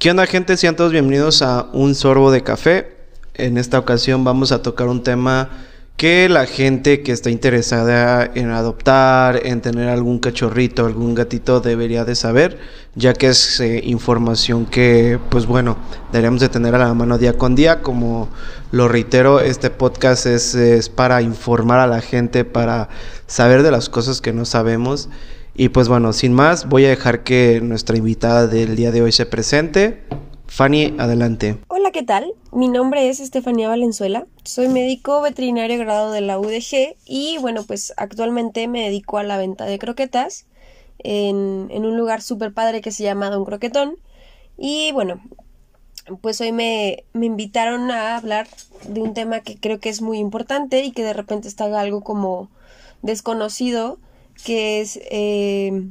¿Qué onda gente? Sean todos bienvenidos a Un Sorbo de Café. En esta ocasión vamos a tocar un tema que la gente que está interesada en adoptar, en tener algún cachorrito, algún gatito debería de saber, ya que es eh, información que, pues bueno, deberíamos de tener a la mano día con día. Como lo reitero, este podcast es, es para informar a la gente, para saber de las cosas que no sabemos. Y pues bueno, sin más, voy a dejar que nuestra invitada del día de hoy se presente. Fanny, adelante. Hola, ¿qué tal? Mi nombre es Estefanía Valenzuela. Soy médico veterinario grado de la UDG y bueno, pues actualmente me dedico a la venta de croquetas en, un lugar súper padre que se llama Don Croquetón. Y bueno, pues hoy me, me invitaron a hablar de un tema que creo que es muy importante y que de repente está algo como desconocido que es eh,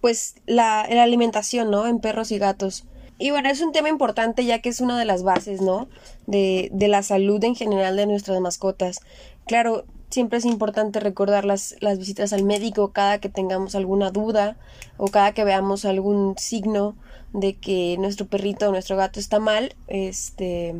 pues la, la, alimentación, ¿no? En perros y gatos. Y bueno, es un tema importante ya que es una de las bases, ¿no? De, de la salud en general de nuestras mascotas. Claro, siempre es importante recordar las, las visitas al médico cada que tengamos alguna duda o cada que veamos algún signo de que nuestro perrito o nuestro gato está mal, este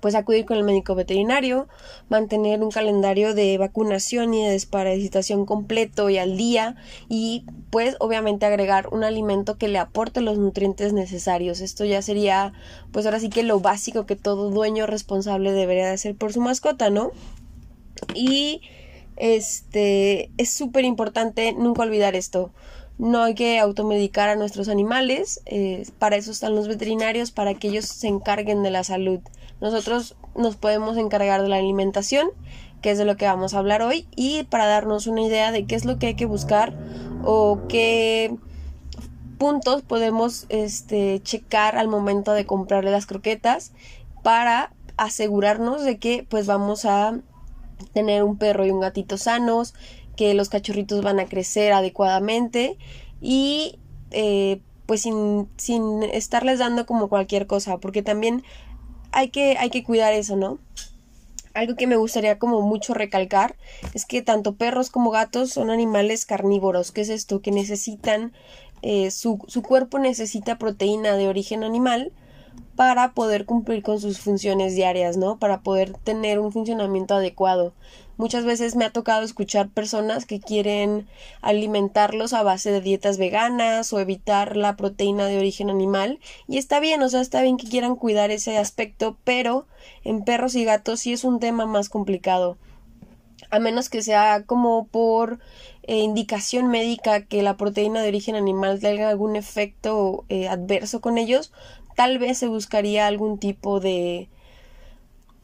pues acudir con el médico veterinario, mantener un calendario de vacunación y de desparasitación completo y al día y pues obviamente agregar un alimento que le aporte los nutrientes necesarios. Esto ya sería pues ahora sí que lo básico que todo dueño responsable debería de hacer por su mascota, ¿no? Y este es súper importante nunca olvidar esto. No hay que automedicar a nuestros animales, eh, para eso están los veterinarios, para que ellos se encarguen de la salud. Nosotros nos podemos encargar de la alimentación, que es de lo que vamos a hablar hoy, y para darnos una idea de qué es lo que hay que buscar o qué puntos podemos este, checar al momento de comprarle las croquetas para asegurarnos de que pues vamos a tener un perro y un gatito sanos, que los cachorritos van a crecer adecuadamente y eh, pues sin, sin estarles dando como cualquier cosa, porque también hay que, hay que cuidar eso, ¿no? Algo que me gustaría como mucho recalcar es que tanto perros como gatos son animales carnívoros. ¿Qué es esto? Que necesitan, eh, su, su cuerpo necesita proteína de origen animal para poder cumplir con sus funciones diarias, ¿no? Para poder tener un funcionamiento adecuado. Muchas veces me ha tocado escuchar personas que quieren alimentarlos a base de dietas veganas o evitar la proteína de origen animal y está bien, o sea, está bien que quieran cuidar ese aspecto, pero en perros y gatos sí es un tema más complicado. A menos que sea como por eh, indicación médica que la proteína de origen animal tenga algún efecto eh, adverso con ellos, tal vez se buscaría algún tipo de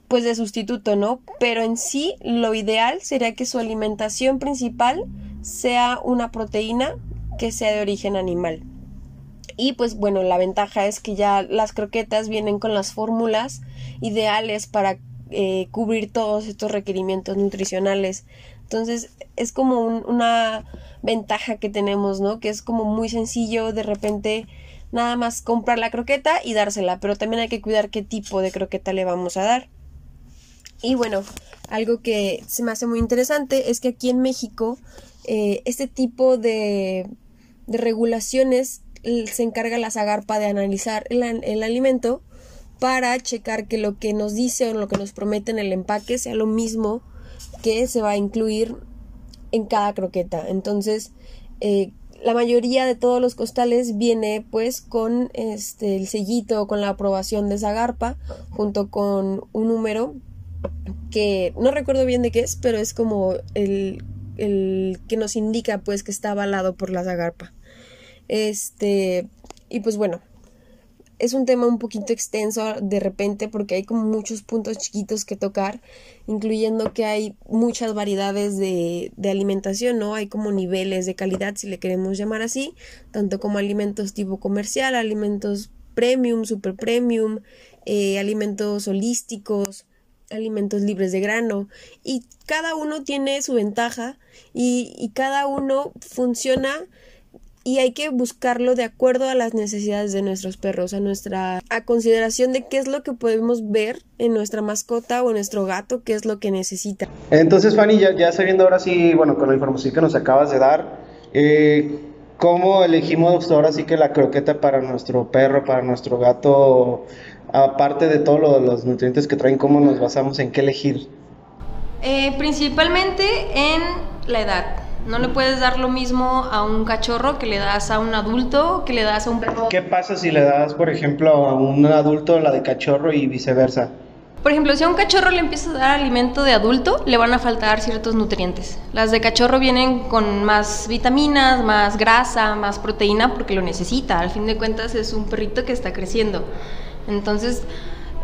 pues de sustituto, ¿no? Pero en sí lo ideal sería que su alimentación principal sea una proteína que sea de origen animal. Y pues bueno, la ventaja es que ya las croquetas vienen con las fórmulas ideales para eh, cubrir todos estos requerimientos nutricionales. Entonces es como una ventaja que tenemos, ¿no? Que es como muy sencillo de repente nada más comprar la croqueta y dársela, pero también hay que cuidar qué tipo de croqueta le vamos a dar. Y bueno, algo que se me hace muy interesante es que aquí en México eh, este tipo de, de, regulaciones se encarga la Zagarpa de analizar el, el, alimento para checar que lo que nos dice o lo que nos promete en el empaque sea lo mismo que se va a incluir en cada croqueta. Entonces, eh, la mayoría de todos los costales viene pues con este el sellito con la aprobación de Zagarpa junto con un número que no recuerdo bien de qué es, pero es como el, el que nos indica pues que está avalado por la Zagarpa. Este, y pues bueno, es un tema un poquito extenso de repente porque hay como muchos puntos chiquitos que tocar, incluyendo que hay muchas variedades de, alimentación, ¿no? Hay como niveles de calidad, si le queremos llamar así, tanto como alimentos tipo comercial, alimentos premium, super premium, eh, alimentos holísticos, alimentos libres de grano y cada uno tiene su ventaja y, y cada uno funciona y hay que buscarlo de acuerdo a las necesidades de nuestros perros, a nuestra a consideración de qué es lo que podemos ver en nuestra mascota o en nuestro gato, qué es lo que necesita. Entonces, Fanny, ya, ya sabiendo ahora sí, bueno, con la información que nos acabas de dar, eh, ¿Cómo elegimos ahora sí que la croqueta para nuestro perro, para nuestro gato? Aparte de todos los nutrientes que traen, ¿cómo nos basamos en qué elegir? Eh, principalmente en la edad. No le puedes dar lo mismo a un cachorro que le das a un adulto, que le das a un perro. ¿Qué pasa si le das, por ejemplo, a un adulto la de cachorro y viceversa? Por ejemplo, si a un cachorro le empiezas a dar alimento de adulto, le van a faltar ciertos nutrientes. Las de cachorro vienen con más vitaminas, más grasa, más proteína porque lo necesita. Al fin de cuentas es un perrito que está creciendo. Entonces,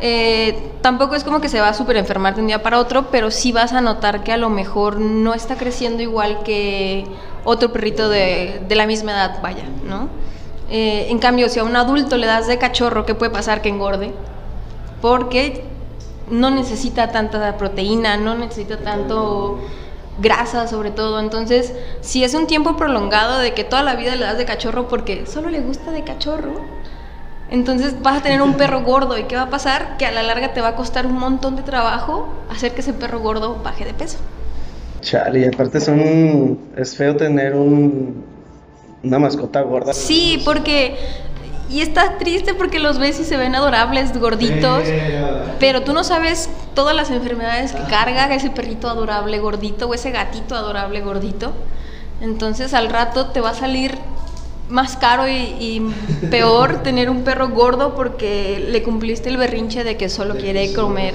eh, tampoco es como que se va a súper enfermar de un día para otro, pero sí vas a notar que a lo mejor no está creciendo igual que otro perrito de, la misma edad, vaya, ¿no? Eh, en cambio, si a un adulto le das de cachorro, ¿qué puede pasar? Que engorde. Porque no necesita tanta proteína, no necesita tanto grasa sobre todo. Entonces, si es un tiempo prolongado de que toda la vida le das de cachorro porque solo le gusta de cachorro, entonces vas a tener un perro gordo. ¿Y qué va a pasar? Que a la larga te va a costar un montón de trabajo hacer que ese perro gordo baje de peso. Chale, y aparte son, es feo tener un, una mascota gorda. Sí, porque y está triste porque los ves y se ven adorables, gorditos, pero tú no sabes todas las enfermedades que carga ese perrito adorable gordito o ese gatito adorable gordito. Entonces al rato te va a salir más caro y, peor tener un perro gordo porque le cumpliste el berrinche de que solo quiere comer.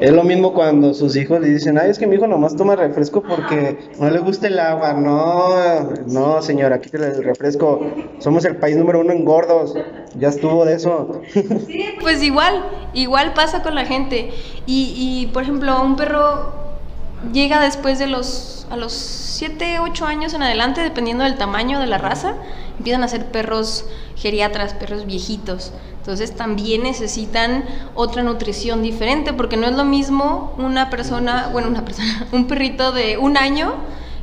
Es lo mismo cuando sus hijos le dicen, ay, es que mi hijo nomás toma refresco porque no le gusta el agua. No, no, señora, quítale el refresco. Somos el país número uno en gordos. Ya estuvo de eso. Pues igual, igual pasa con la gente. Y, y por ejemplo, un perro llega después de los, a los 7, 8 años en adelante, dependiendo del tamaño de la raza empiezan a ser perros geriatras, perros viejitos. Entonces también necesitan otra nutrición diferente, porque no es lo mismo una persona, bueno, una persona, un perrito de un año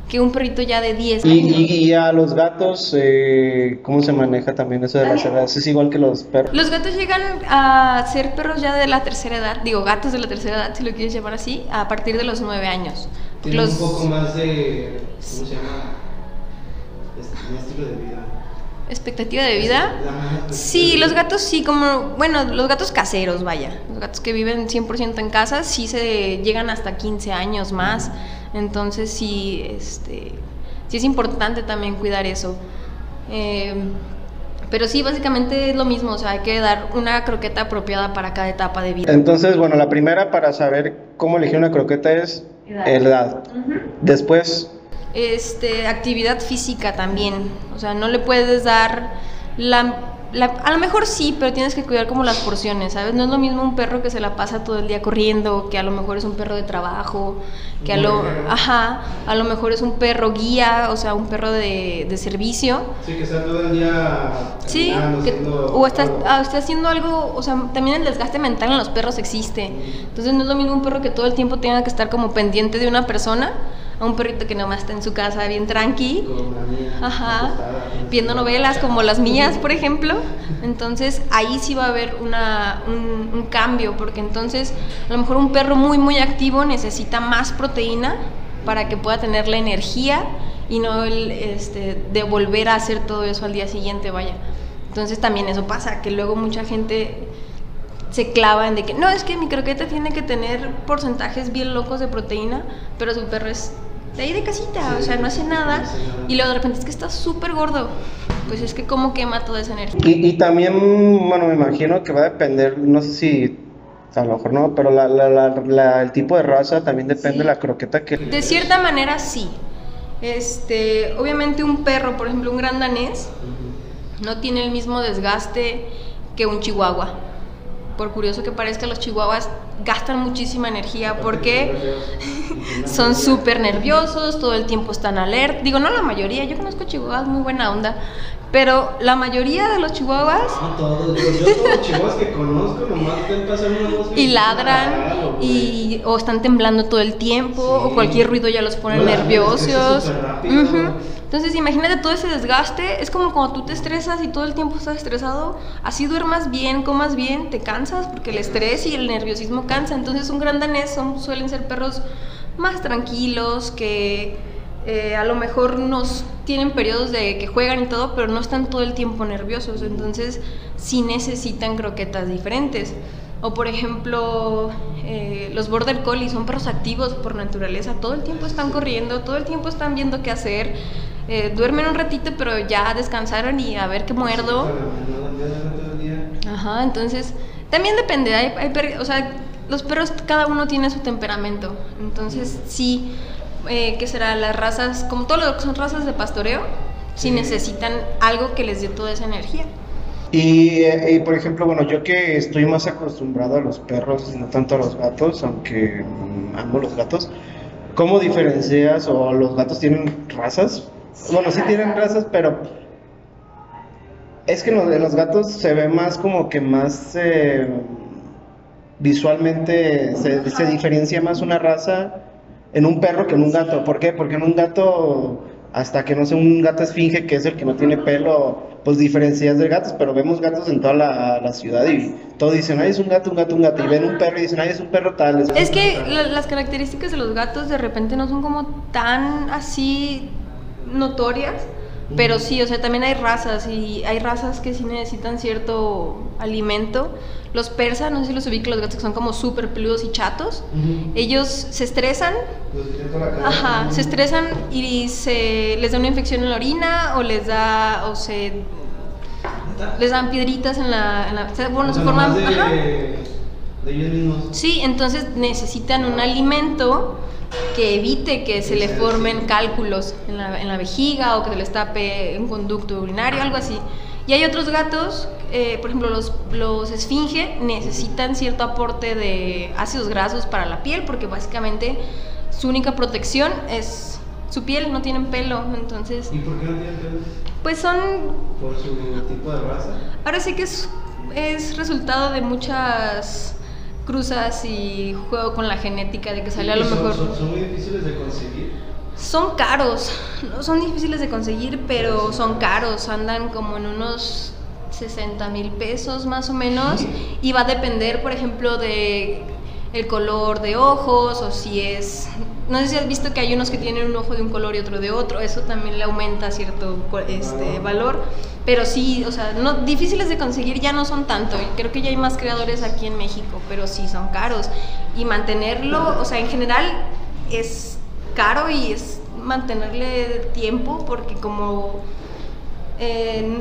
que un perrito ya de 10 años. ¿Y, a los gatos eh, cómo se maneja también eso de las edades? ¿Es igual que los perros? Los gatos llegan a ser perros ya de la tercera edad, digo gatos de la tercera edad, si lo quieres llamar así, a partir de los 9 años. Tienen un poco más de, ¿cómo se llama? Un estilo de vida. ¿Expectativa de vida? Sí, los gatos sí, como, bueno, los gatos caseros, vaya. Los gatos que viven 100% en casa sí se llegan hasta 15 años más. Entonces sí, este, sí es importante también cuidar eso. Em, pero sí, básicamente es lo mismo, o sea, hay que dar una croqueta apropiada para cada etapa de vida. Entonces, bueno, la primera para saber cómo elegir una croqueta es edad. edad. Después, este, actividad física también. O sea, no le puedes dar la, a lo mejor sí, pero tienes que cuidar como las porciones, ¿sabes? No es lo mismo un perro que se la pasa todo el día corriendo, que a lo mejor es un perro de trabajo, que a lo, ajá, a lo mejor es un perro guía, o sea, un perro de, de servicio. Sí, que está todo el día. Sí, o está, ah, está haciendo algo, o sea, también el desgaste mental en los perros existe. Entonces no es lo mismo un perro que todo el tiempo tenga que estar como pendiente de una persona a un perrito que nomás está en su casa bien tranqui, ajá, viendo novelas como las mías, por ejemplo. Entonces ahí sí va a haber una, un, cambio, porque entonces a lo mejor un perro muy, muy activo necesita más proteína para que pueda tener la energía y no el, este, de volver a hacer todo eso al día siguiente, vaya. Entonces también eso pasa, que luego mucha gente se clava en de que no, es que mi croqueta tiene que tener porcentajes bien locos de proteína, pero su perro es de ahí de casita, o sea, no hace nada, y luego de repente es que está súper gordo. Pues es que cómo quema toda esa energía. Y, también, bueno, me imagino que va a depender, no sé si a lo mejor no, pero la, la, el tipo de raza también depende de la croqueta que... De cierta manera sí. Este, obviamente un perro, por ejemplo, un gran danés, no tiene el mismo desgaste que un chihuahua por curioso que parezca, los chihuahuas gastan muchísima energía porque son súper nerviosos, todo el tiempo están alerta. Digo, no la mayoría, yo conozco chihuahuas muy buena onda, pero la mayoría de los chihuahuas. No todos, yo todos los chihuahuas que conozco nomás pasar Y ladran, y, o están temblando todo el tiempo, o cualquier ruido ya los pone nerviosos. Entonces, imagínate todo ese desgaste. Es como cuando tú te estresas y todo el tiempo estás estresado. Así duermas bien, comas bien, te cansas porque el estrés y el nerviosismo cansa. Entonces, un gran danés son, suelen ser perros más tranquilos, que eh, a lo mejor nos tienen periodos de que juegan y todo, pero no están todo el tiempo nerviosos, entonces sí necesitan croquetas diferentes. O por ejemplo, eh, los border collies son perros activos por naturaleza, todo el tiempo están corriendo, todo el tiempo están viendo qué hacer, eh, duermen un ratito, pero ya descansaron y a ver qué muerdo. Ajá, entonces también depende, hay, o sea, los perros cada uno tiene su temperamento, entonces sí eh, que será las razas, como todo lo que son razas de pastoreo, si necesitan algo que les dé toda esa energía. Eh, y, por ejemplo, bueno, yo que estoy más acostumbrado a los perros y no tanto a los gatos, aunque mm, amo los gatos, ¿cómo diferencias o los gatos tienen razas? Bueno, sí tienen razas, pero es que en los, gatos se ve más como que más eh, visualmente se, se diferencia más una raza en un perro que en un gato. ¿Por qué? Porque en un gato, hasta que no sea un gato esfinge, que es el que no tiene pelo, pues diferencias de gatos, pero vemos gatos en toda la, ciudad y todos dicen, ay, es un gato, un gato, un gato, y ven un perro y dicen, ay, es un perro tal. Es, que las características de los gatos de repente no son como tan así notorias. Pero sí, o sea, también hay razas y hay razas que sí necesitan cierto alimento. Los persas, no sé si los ubico, los gatos que son como súper peludos y chatos, ellos se estresan. Ajá, se estresan y se les da una infección en la orina o les da, o se les dan piedritas en la, bueno, se forman, de, ellos mismos. Sí, entonces necesitan un alimento que evite que se le formen cálculos en la, en la vejiga o que se les tape un conducto urinario, algo así. Y hay otros gatos, eh, por ejemplo, los, los esfinge necesitan cierto aporte de ácidos grasos para la piel porque básicamente su única protección es su piel, no tienen pelo, entonces... ¿Y por qué no tienen pelo? Pues son... ¿Por su tipo de raza? Ahora sí que es, es resultado de muchas cruzas y juego con la genética de que sale a lo mejor... Son, son muy difíciles de conseguir. Son caros, no son difíciles de conseguir, pero son caros, andan como en unos 60 mil pesos más o menos. Y va a depender, por ejemplo, de el color de ojos o si es... No sé si has visto que hay unos que tienen un ojo de un color y otro de otro, eso también le aumenta cierto este, valor, pero sí, o sea, no, difíciles de conseguir ya no son tanto, creo que ya hay más creadores aquí en México, pero sí son caros. Y mantenerlo, o sea, en general es caro y es mantenerle tiempo porque como eh,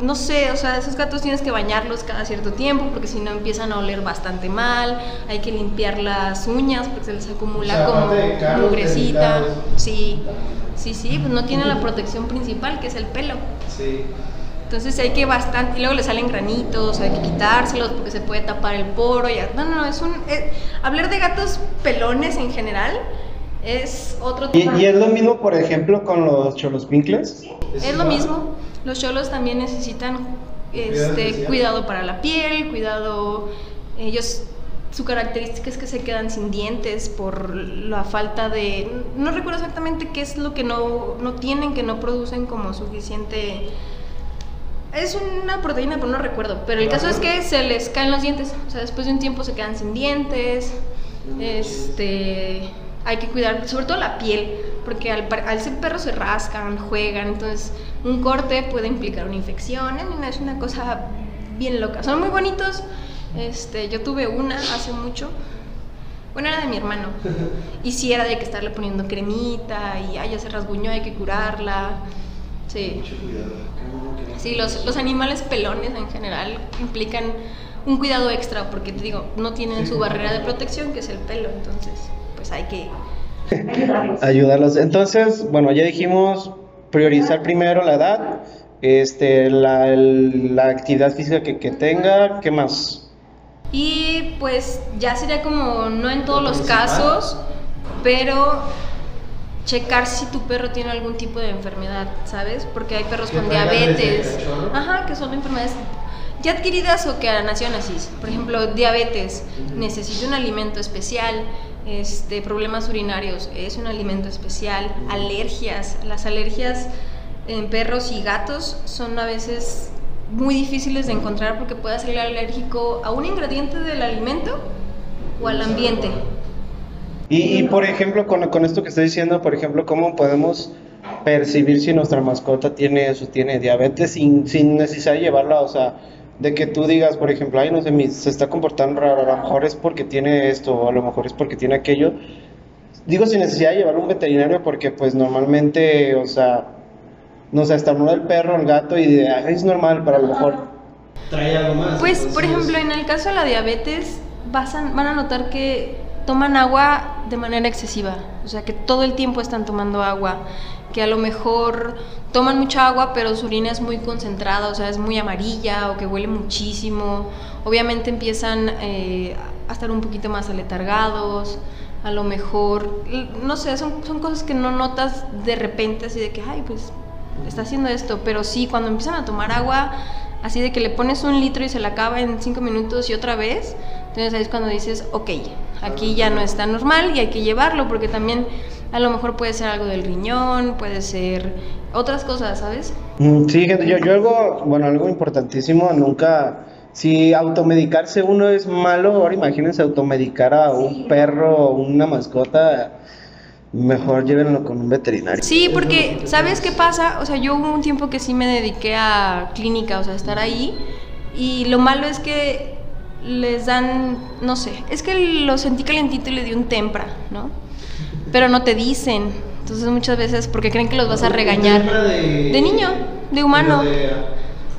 no sé, o sea, esos gatos tienes que bañarlos cada cierto tiempo porque si no empiezan a oler bastante mal, hay que limpiar las uñas porque se les acumula como mugrecita. Sí, sí, sí, pues no tiene la protección principal que es el pelo. Sí. Entonces hay que bastante, y luego le salen granitos, hay que quitárselos porque se puede tapar el poro. Ya. No, no, no, es un... hablar de gatos pelones en general es otro tema. ¿Y, es lo mismo, por ejemplo, con los cholos pinkles? Es lo mismo. Los cholos también necesitan este, cuidado para la piel, cuidado... Ellos su característica es que se quedan sin dientes por la falta de... No recuerdo exactamente qué es lo que no, no tienen, que no producen como suficiente... Es una proteína, pero no recuerdo. Pero el caso es que se les caen los dientes. O sea, después de un tiempo se quedan sin dientes. Este hay que cuidar sobre todo la piel, porque al, al ser perros se rascan, juegan, entonces un corte puede implicar una infección, es una cosa bien loca. Son muy bonitos, este, yo tuve una hace mucho, bueno, era de mi hermano, y sí era de que estarle poniendo cremita, y ay, ya se rasguñó, hay que curarla, sí. Sí, los, los animales pelones en general implican un cuidado extra, porque te digo, no tienen su barrera de protección, que es el pelo, entonces pues hay que ayudarlos. Entonces, bueno, ya dijimos priorizar primero la edad, este, la, la actividad física que, que, tenga, ¿qué más? Y pues ya sería como, no en todos los casos, pero checar si tu perro tiene algún tipo de enfermedad, ¿sabes? Porque hay perros con diabetes, ajá, que son enfermedades ya adquiridas o que nacieron así. Por ejemplo, diabetes, necesita un alimento especial, este, problemas urinarios, es un alimento especial, alergias, las alergias en perros y gatos son a veces muy difíciles de encontrar porque puede ser alérgico a un ingrediente del alimento o al ambiente. Y, por ejemplo, con, con esto que estoy diciendo, por ejemplo, ¿cómo podemos percibir si nuestra mascota tiene eso, tiene diabetes sin, sin necesidad de llevarla, o sea, de que tú digas, por ejemplo, ay, no sé, se está comportando raro, a lo mejor es porque tiene esto, o a lo mejor es porque tiene aquello. Digo sin necesidad de llevarlo a un veterinario porque pues normalmente, o sea, no sé, estornuda el perro, el gato y de, es normal, pero a lo mejor trae algo más. Pues, por ejemplo, en el caso de la diabetes, van a notar que toman agua de manera excesiva, o sea, que todo el tiempo están tomando agua que a lo mejor toman mucha agua, pero su orina es muy concentrada, o sea, es muy amarilla o que huele muchísimo. Obviamente empiezan eh, a estar un poquito más aletargados, a lo mejor, no sé, son, son cosas que no notas de repente, así de que, ay, pues está haciendo esto, pero sí, cuando empiezan a tomar agua, así de que le pones un litro y se la acaba en cinco minutos y otra vez, entonces ahí es cuando dices, ok, aquí ya no está normal y hay que llevarlo, porque también a lo mejor puede ser algo del riñón, puede ser otras cosas, ¿sabes? Mm, sí, gente, yo, yo algo, bueno, algo importantísimo, nunca, si automedicarse uno es malo, ahora imagínense automedicar a un perro o una mascota, mejor llévenlo con un veterinario. Sí, porque, ¿sabes qué pasa? O sea, yo hubo un tiempo que sí me dediqué a clínica, o sea, estar ahí, y lo malo es que les dan, no sé, es que lo sentí calentito y le di un tempra, ¿no? pero no te dicen. Entonces muchas veces, porque creen que los vas a regañar. De, niño, de humano.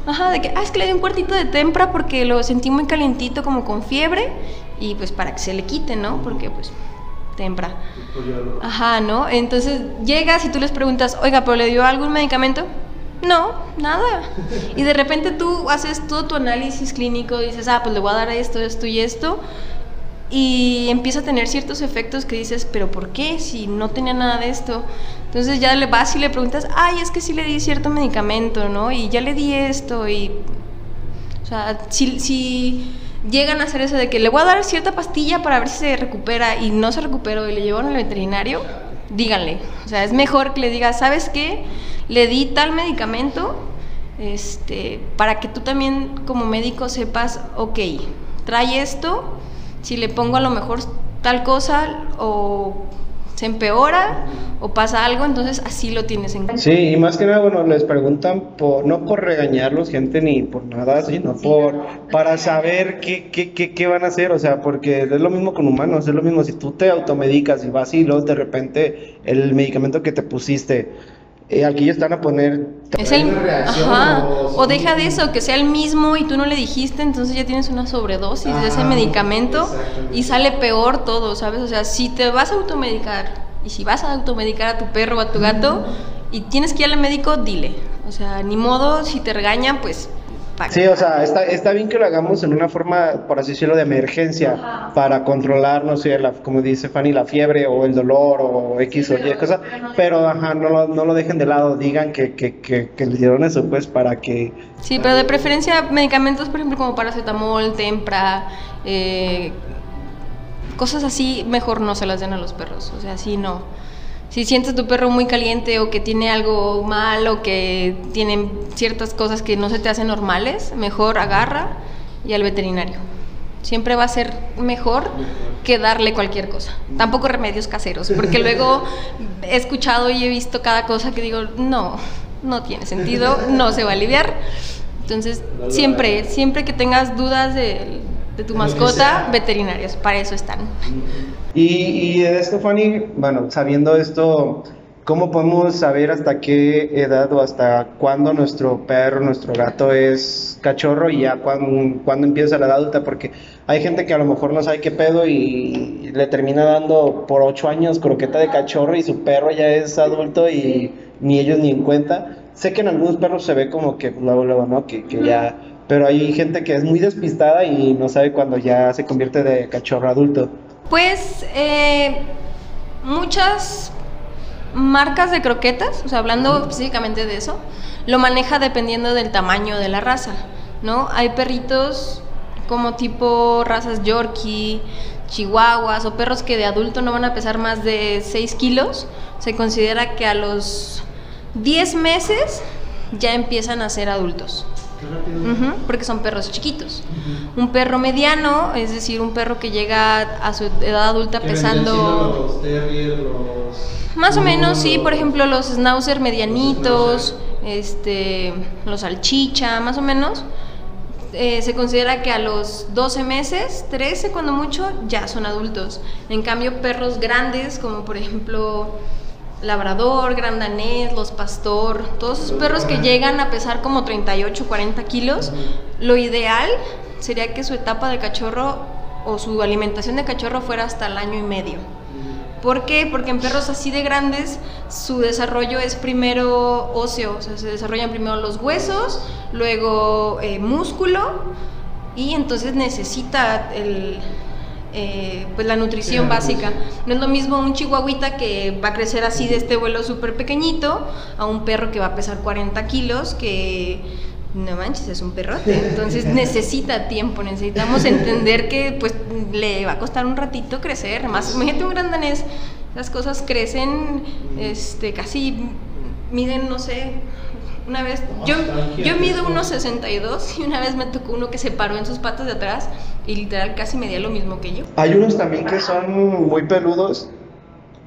Ajá, de que, ah, es que le di un cuartito de tempra porque lo sentí muy calientito, como con fiebre, y pues para que se le quite, ¿no? Porque pues tempra. Ajá, ¿no? Entonces llegas y tú les preguntas, oiga, ¿pero le dio algún medicamento? No, nada. Y de repente tú haces todo tu análisis clínico dices, ah, pues le voy a dar esto, esto y esto y empieza a tener ciertos efectos que dices, pero ¿por qué? Si no tenía nada de esto. Entonces ya le vas y le preguntas, ay, es que sí le di cierto medicamento, ¿no? Y ya le di esto y... O sea, si, llegan a hacer eso de que le voy a dar cierta pastilla para ver si se recupera y no se recuperó y le llevan al veterinario, díganle. O sea, es mejor que le digas, ¿sabes qué? Le di tal medicamento este, para que tú también como médico sepas, ok, trae esto, si le pongo a lo mejor tal cosa o se empeora o pasa algo, entonces así lo tienes en cuenta. Sí, y más que nada, bueno, les preguntan por, no por regañarlos, gente, ni por nada, sino por, para saber qué, qué, qué, qué, van a hacer, o sea, porque es lo mismo con humanos, es lo mismo si tú te automedicas y vas y luego de repente el medicamento que te pusiste eh, aquí ya están a poner es el, ajá. O, deja de eso, que sea el mismo y tú no le dijiste, entonces ya tienes una sobredosis de ese medicamento y sale peor todo, ¿sabes? O sea, si te vas a automedicar y si vas a automedicar a tu perro o a tu gato y tienes que ir al médico, dile. O sea, ni modo, si te regañan, pues Sí, o sea, está, está bien que lo hagamos en una forma, por así decirlo, de emergencia, para controlar, no sé, la, como dice Fanny, la fiebre o el dolor o X o Y cosa, pero ajá, no, lo, no lo dejen de lado, digan que, que, que, que les dieron eso, pues, para que... Sí, pero de preferencia medicamentos, por ejemplo, como paracetamol, tempra, eh, cosas así, mejor no se las den a los perros, o sea, sí, no si sientes tu perro muy caliente o que tiene algo mal o que tiene ciertas cosas que no se te hacen normales, mejor agarra y al veterinario. Siempre va a ser mejor que darle cualquier cosa. Tampoco remedios caseros, porque luego he escuchado y he visto cada cosa que digo, no, no tiene sentido, no se va a aliviar. Entonces, siempre, siempre que tengas dudas de, de tu mascota, veterinarios, para eso están. Y, y esto, Fanny, bueno, sabiendo esto, ¿cómo podemos saber hasta qué edad o hasta cuándo nuestro perro, nuestro gato es cachorro y ya cuándo, cuándo empieza la edad adulta? Porque hay gente que a lo mejor no sabe qué pedo y le termina dando por ocho años croqueta de cachorro y su perro ya es adulto y ni ellos ni en cuenta. Sé que en algunos perros se ve como que luego, luego, ¿no? Que, que ya pero hay gente que es muy despistada y no sabe cuándo ya se convierte de cachorro adulto. Pues eh, muchas marcas de croquetas, o sea, hablando específicamente de eso, lo maneja dependiendo del tamaño de la raza, ¿no? Hay perritos como tipo razas Yorkie, chihuahuas o perros que de adulto no van a pesar más de 6 kilos. Se considera que a los 10 meses ya empiezan a ser adultos. Ujú, porque son perros chiquitos. Un perro mediano, es decir, un perro que llega a su edad adulta pesando... Los terrier, los... Más o menos, sí, por ejemplo, los schnauzer medianitos, este, los salchicha, más o menos. Eh, se considera que a los 12 meses, 13 cuando mucho, ya son adultos. En cambio, perros grandes, como por ejemplo labrador, gran danés, los pastor, todos esos perros que llegan a pesar como 38, 40 kilos, lo ideal sería que su etapa de cachorro o su alimentación de cachorro fuera hasta el año y medio. ¿Por qué? Porque en perros así de grandes su desarrollo es primero óseo, o sea, se desarrollan primero los huesos, luego eh, músculo y entonces necesita el, eh, pues la nutrición básica. No es lo mismo un chihuahuita que va a crecer así de este vuelo súper pequeñito a un perro que va a pesar 40 kilos que no manches, es un perrote. Entonces necesita tiempo, necesitamos entender que pues le va a costar un ratito crecer. Más, imagínate un gran danés, las cosas crecen este, casi, miden, no sé, una vez, yo, yo mido unos 62 y una vez me tocó uno que se paró en sus patas de atrás y literal casi medía lo mismo que yo. Hay unos también que son muy peludos,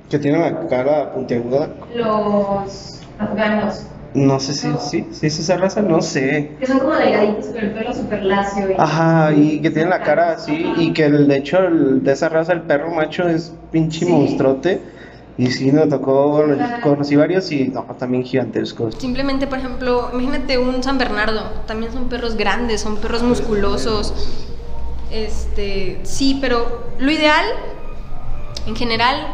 que tienen la cara puntiaguda. Los afganos. No sé si, sí, si es esa raza, no sé. Que son como delgaditos, pero el pelo súper lacio. Y... Ajá, y que tienen la cara así, y que el, de hecho el, de esa raza, el perro macho, es pinche Sí. monstruote. Y sí, nos tocó, conocí varios y no, también gigantescos. Simplemente, por ejemplo, imagínate un San Bernardo, también son perros grandes, son perros musculosos. Este, sí, pero lo ideal, en general,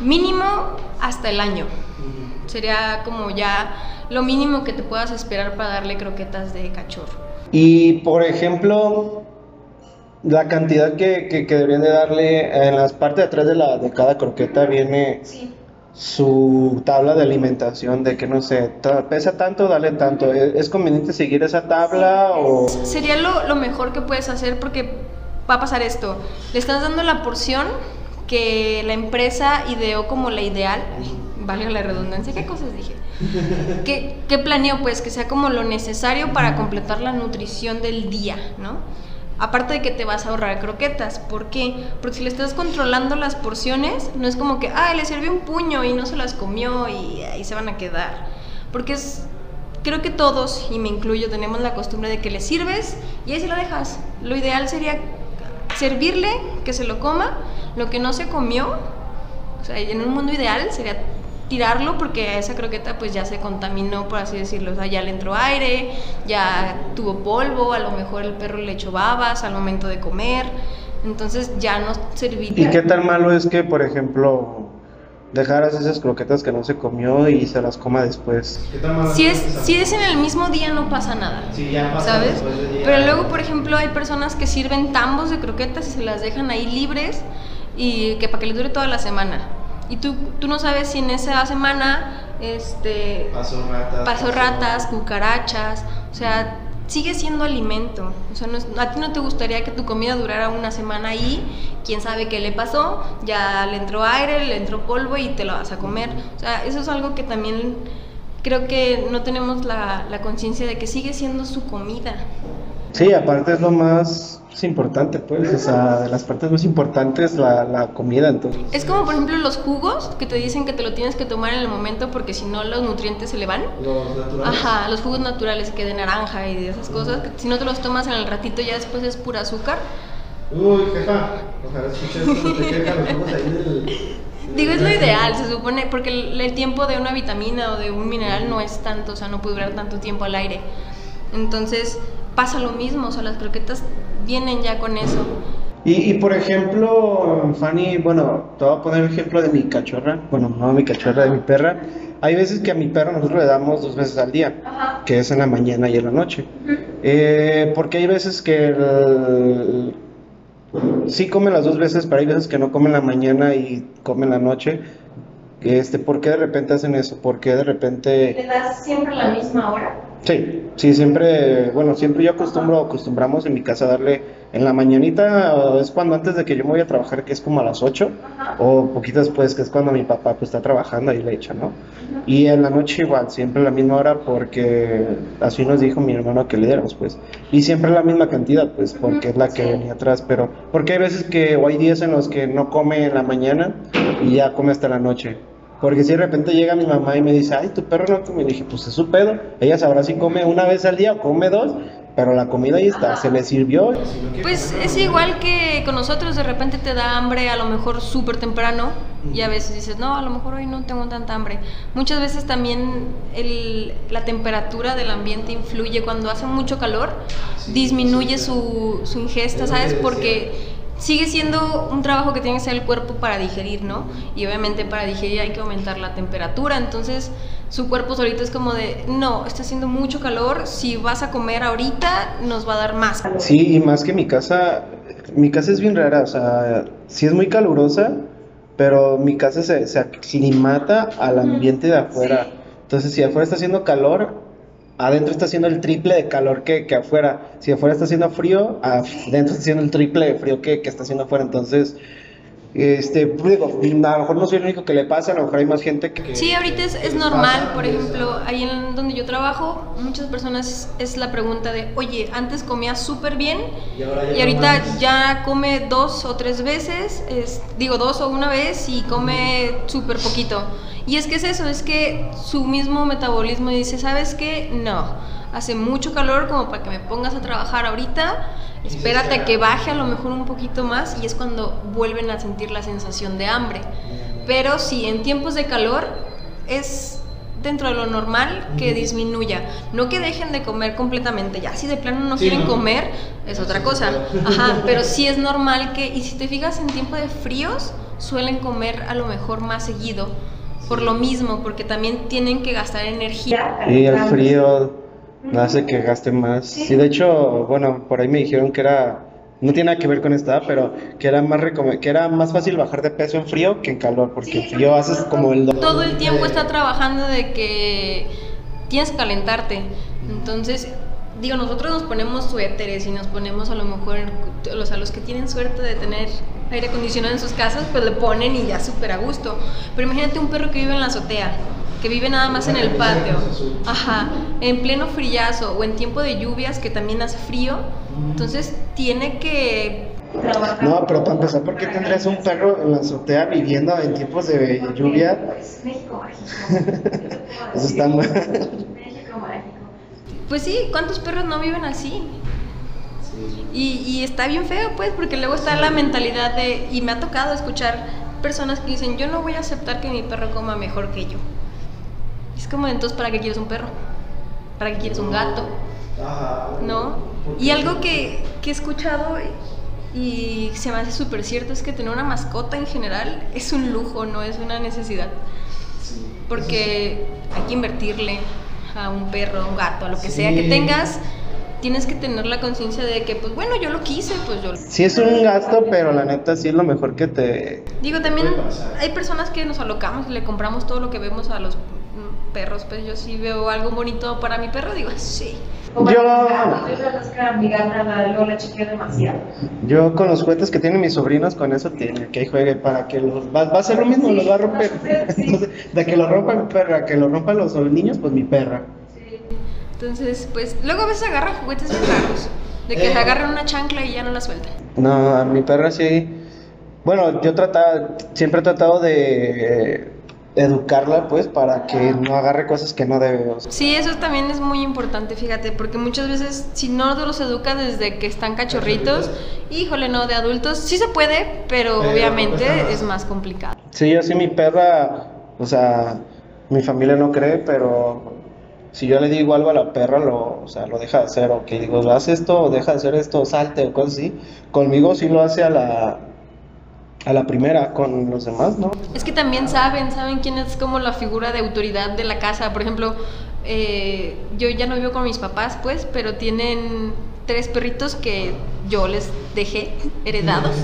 mínimo hasta el año. Sería como ya lo mínimo que te puedas esperar para darle croquetas de cachorro. Y por ejemplo, la cantidad que, que, que deberían de darle en las partes de atrás de, la, de cada croqueta viene su tabla de alimentación, de que no sé, pesa tanto, dale tanto. ¿Es, es conveniente seguir esa tabla o...? Sería lo, lo mejor que puedes hacer porque va a pasar esto. Le estás dando la porción que la empresa ideó como la ideal. Valga la redundancia, ¿qué cosas dije? ¿Qué, qué planeó? Pues que sea como lo necesario para completar la nutrición del día, ¿no? Aparte de que te vas a ahorrar croquetas. ¿Por qué? Porque si le estás controlando las porciones, no es como que, ah, le sirvió un puño y no se las comió y ahí se van a quedar. Porque es, creo que todos, y me incluyo, tenemos la costumbre de que le sirves y ahí se lo dejas. Lo ideal sería servirle, que se lo coma, lo que no se comió, o sea, en un mundo ideal sería tirarlo porque esa croqueta pues ya se contaminó, por así decirlo, o sea, ya le entró aire, ya tuvo polvo, a lo mejor el perro le echó babas al momento de comer, entonces ya no ¿Y serviría. qué tan malo es que, por ejemplo, dejaras esas croquetas que no se comió y se las coma después? ¿Qué tan malo Si es, si es en el mismo día no pasa nada. Sí, ya pasa ¿Sabes? día. Pero luego, por ejemplo, hay personas que sirven tambos de croquetas y se las dejan ahí libres y que para que les dure toda la semana. Y tú, tú no sabes si en esa semana este, Pasó ratas. pasó ratas, cucarachas, o sea, sigue siendo alimento. O sea, no es- a ti no te gustaría que tu comida durara una semana ahí, quién sabe qué le pasó, ya le entró aire, le entró polvo y te lo vas a comer. O sea, eso es algo que también creo que no tenemos la, la conciencia de que sigue siendo su comida. Sí, aparte es lo más importante, pues, o sea, de las partes más importantes la, la comida, entonces. Es como, por ejemplo, los jugos que te dicen que te lo tienes que tomar en el momento porque si no los nutrientes se le van. Los naturales. Ajá, los jugos naturales que de naranja y de esas cosas, que si no te los tomas en el ratito ya después es pura azúcar. Uy, jefa, ojalá escuches te quejan los ojos ahí del... Digo, es lo ideal, se supone, porque el, el tiempo de una vitamina o de un mineral no es tanto, o sea, no puede durar tanto tiempo al aire. Entonces pasa lo mismo, o sea, las croquetas vienen ya con eso. Y, y por ejemplo, Fanny, bueno, te voy a poner el ejemplo de mi cachorra, bueno, no mi cachorra, de mi perra. Hay veces que a mi perro nosotros le damos dos veces al día, que es en la mañana y en la noche. Eh, porque hay veces que el- sí come las dos veces, pero hay veces que no come en la mañana y come en la noche. Este, ¿Por qué de repente hacen eso? ¿Por qué de repente...? ¿Le das siempre la misma hora? Sí, sí, siempre, bueno, siempre yo acostumbro, acostumbramos en mi casa a darle en la mañanita, es cuando antes de que yo me voy a trabajar, que es como a las 8, o poquito después, que es cuando mi papá pues está trabajando, ahí le echa, ¿no? Y en la noche igual, siempre a la misma hora, porque así nos dijo mi hermano que le diéramos, pues. Y siempre la misma cantidad, pues, porque es la que venía atrás, pero, porque hay veces que, o hay días en los que no come en la mañana y ya come hasta la noche. Porque si de repente llega mi mamá y me dice, ay, tu perro no come, y dije, pues es su pedo. Ella sabrá si come una vez al día o come dos, pero la comida ahí está, se le sirvió. Pues es igual que con nosotros, de repente te da hambre a lo mejor súper temprano y a veces dices, no, a lo mejor hoy no tengo tanta hambre. Muchas veces también el, la temperatura del ambiente influye. Cuando hace mucho calor, disminuye su, su ingesta, ¿sabes? Porque sigue siendo un trabajo que tiene que hacer el cuerpo para digerir, ¿no? Y obviamente para digerir hay que aumentar la temperatura, entonces su cuerpo solito es como de, no, está haciendo mucho calor, si vas a comer ahorita nos va a dar más calor. Sí, y más que mi casa, mi casa es bien rara, o sea, sí es muy calurosa, pero mi casa se, se aclimata al ambiente de afuera. Entonces, si afuera está haciendo calor, adentro está haciendo el triple de calor que, que afuera. Si afuera está haciendo frío, adentro está haciendo el triple de frío que, que está haciendo afuera. Entonces, este, digo, a lo mejor no soy el único que le pasa, a lo mejor hay más gente que... Sí, ahorita es, es normal, por ejemplo, ahí en donde yo trabajo, muchas personas es la pregunta de, oye, antes comía súper bien y, ahorita ya come dos o tres veces, es, digo dos o una vez y come súper poquito. Y es que es eso, es que su mismo metabolismo dice, ¿sabes qué? No, hace mucho calor como para que me pongas a trabajar ahorita, espérate a que baje a lo mejor un poquito más y es cuando vuelven a sentir la sensación de hambre. Pero si en tiempos de calor es dentro de lo normal que disminuya, no que dejen de comer completamente, ya si de plano no quieren comer es otra cosa, ajá, pero sí es normal que, y si te fijas en tiempo de fríos, suelen comer a lo mejor más seguido, por lo mismo, porque también tienen que gastar energía. Y el frío hace que gaste más. Y de hecho, bueno, por ahí me dijeron que era, no tiene nada que ver con esta, pero que era más que era más fácil bajar de peso en frío que en calor, porque en frío haces como el Todo el tiempo está trabajando de que tienes que calentarte. Entonces, digo, nosotros nos ponemos suéteres y nos ponemos a lo mejor, o sea, los que tienen suerte de tener aire acondicionado en sus casas, pues le ponen y ya súper a gusto. Pero imagínate un perro que vive en la azotea, que vive nada más en el patio, ajá, en pleno frillazo o en tiempo de lluvias que también hace frío, entonces tiene que no, pero para empezar, ¿por qué tendrías un perro en la azotea viviendo en tiempos de lluvia? Eso está mal. Pues sí, ¿cuántos perros no viven así? Y, está bien feo, pues, porque luego está la mentalidad de, y me ha tocado escuchar personas que dicen, yo no voy a aceptar que mi perro coma mejor que yo. Es como, entonces, ¿para qué quieres un perro? ¿Para qué quieres un gato? ¿No? Y algo que, que he escuchado y se me hace súper cierto es que tener una mascota en general es un lujo, no es una necesidad. Porque hay que invertirle a un perro, a un gato, a lo que sea que tengas tienes que tener la conciencia de que, pues bueno, yo lo quise, pues yo lo... Sí es un gasto, pero la neta sí es lo mejor que te... Digo, también hay personas que nos alocamos y le compramos todo lo que vemos a los perros, pues yo sí veo algo bonito para mi perro, digo, sí. Yo... Yo con los juguetes que tienen mis sobrinos, con eso tiene que juegue para que los... Va, a ser lo mismo, los va a romper. de que lo rompa mi perra, que lo rompan los niños, pues mi perra. Entonces, pues, luego a veces agarra juguetes muy raros. De que se agarran una chancla y ya no la suelta. No, a mi perra sí. Bueno, yo trataba, siempre he tratado de educarla, pues, para que no agarre cosas que no debe. Sí, eso también es muy importante, fíjate, porque muchas veces, si no los educa desde que están cachorritos, híjole, no, de adultos sí se puede, pero, obviamente es más complicado. Sí, yo sí, mi perra, o sea, mi familia no cree, pero si yo le digo algo a la perra, lo, o sea, lo deja de hacer, o que digo, haz esto, o deja de hacer esto, salte, o cosas así. Conmigo sí lo hace a la, a la primera, con los demás, ¿no? Es que también saben, saben quién es como la figura de autoridad de la casa. Por ejemplo, eh, yo ya no vivo con mis papás, pues, pero tienen tres perritos que yo les dejé heredados.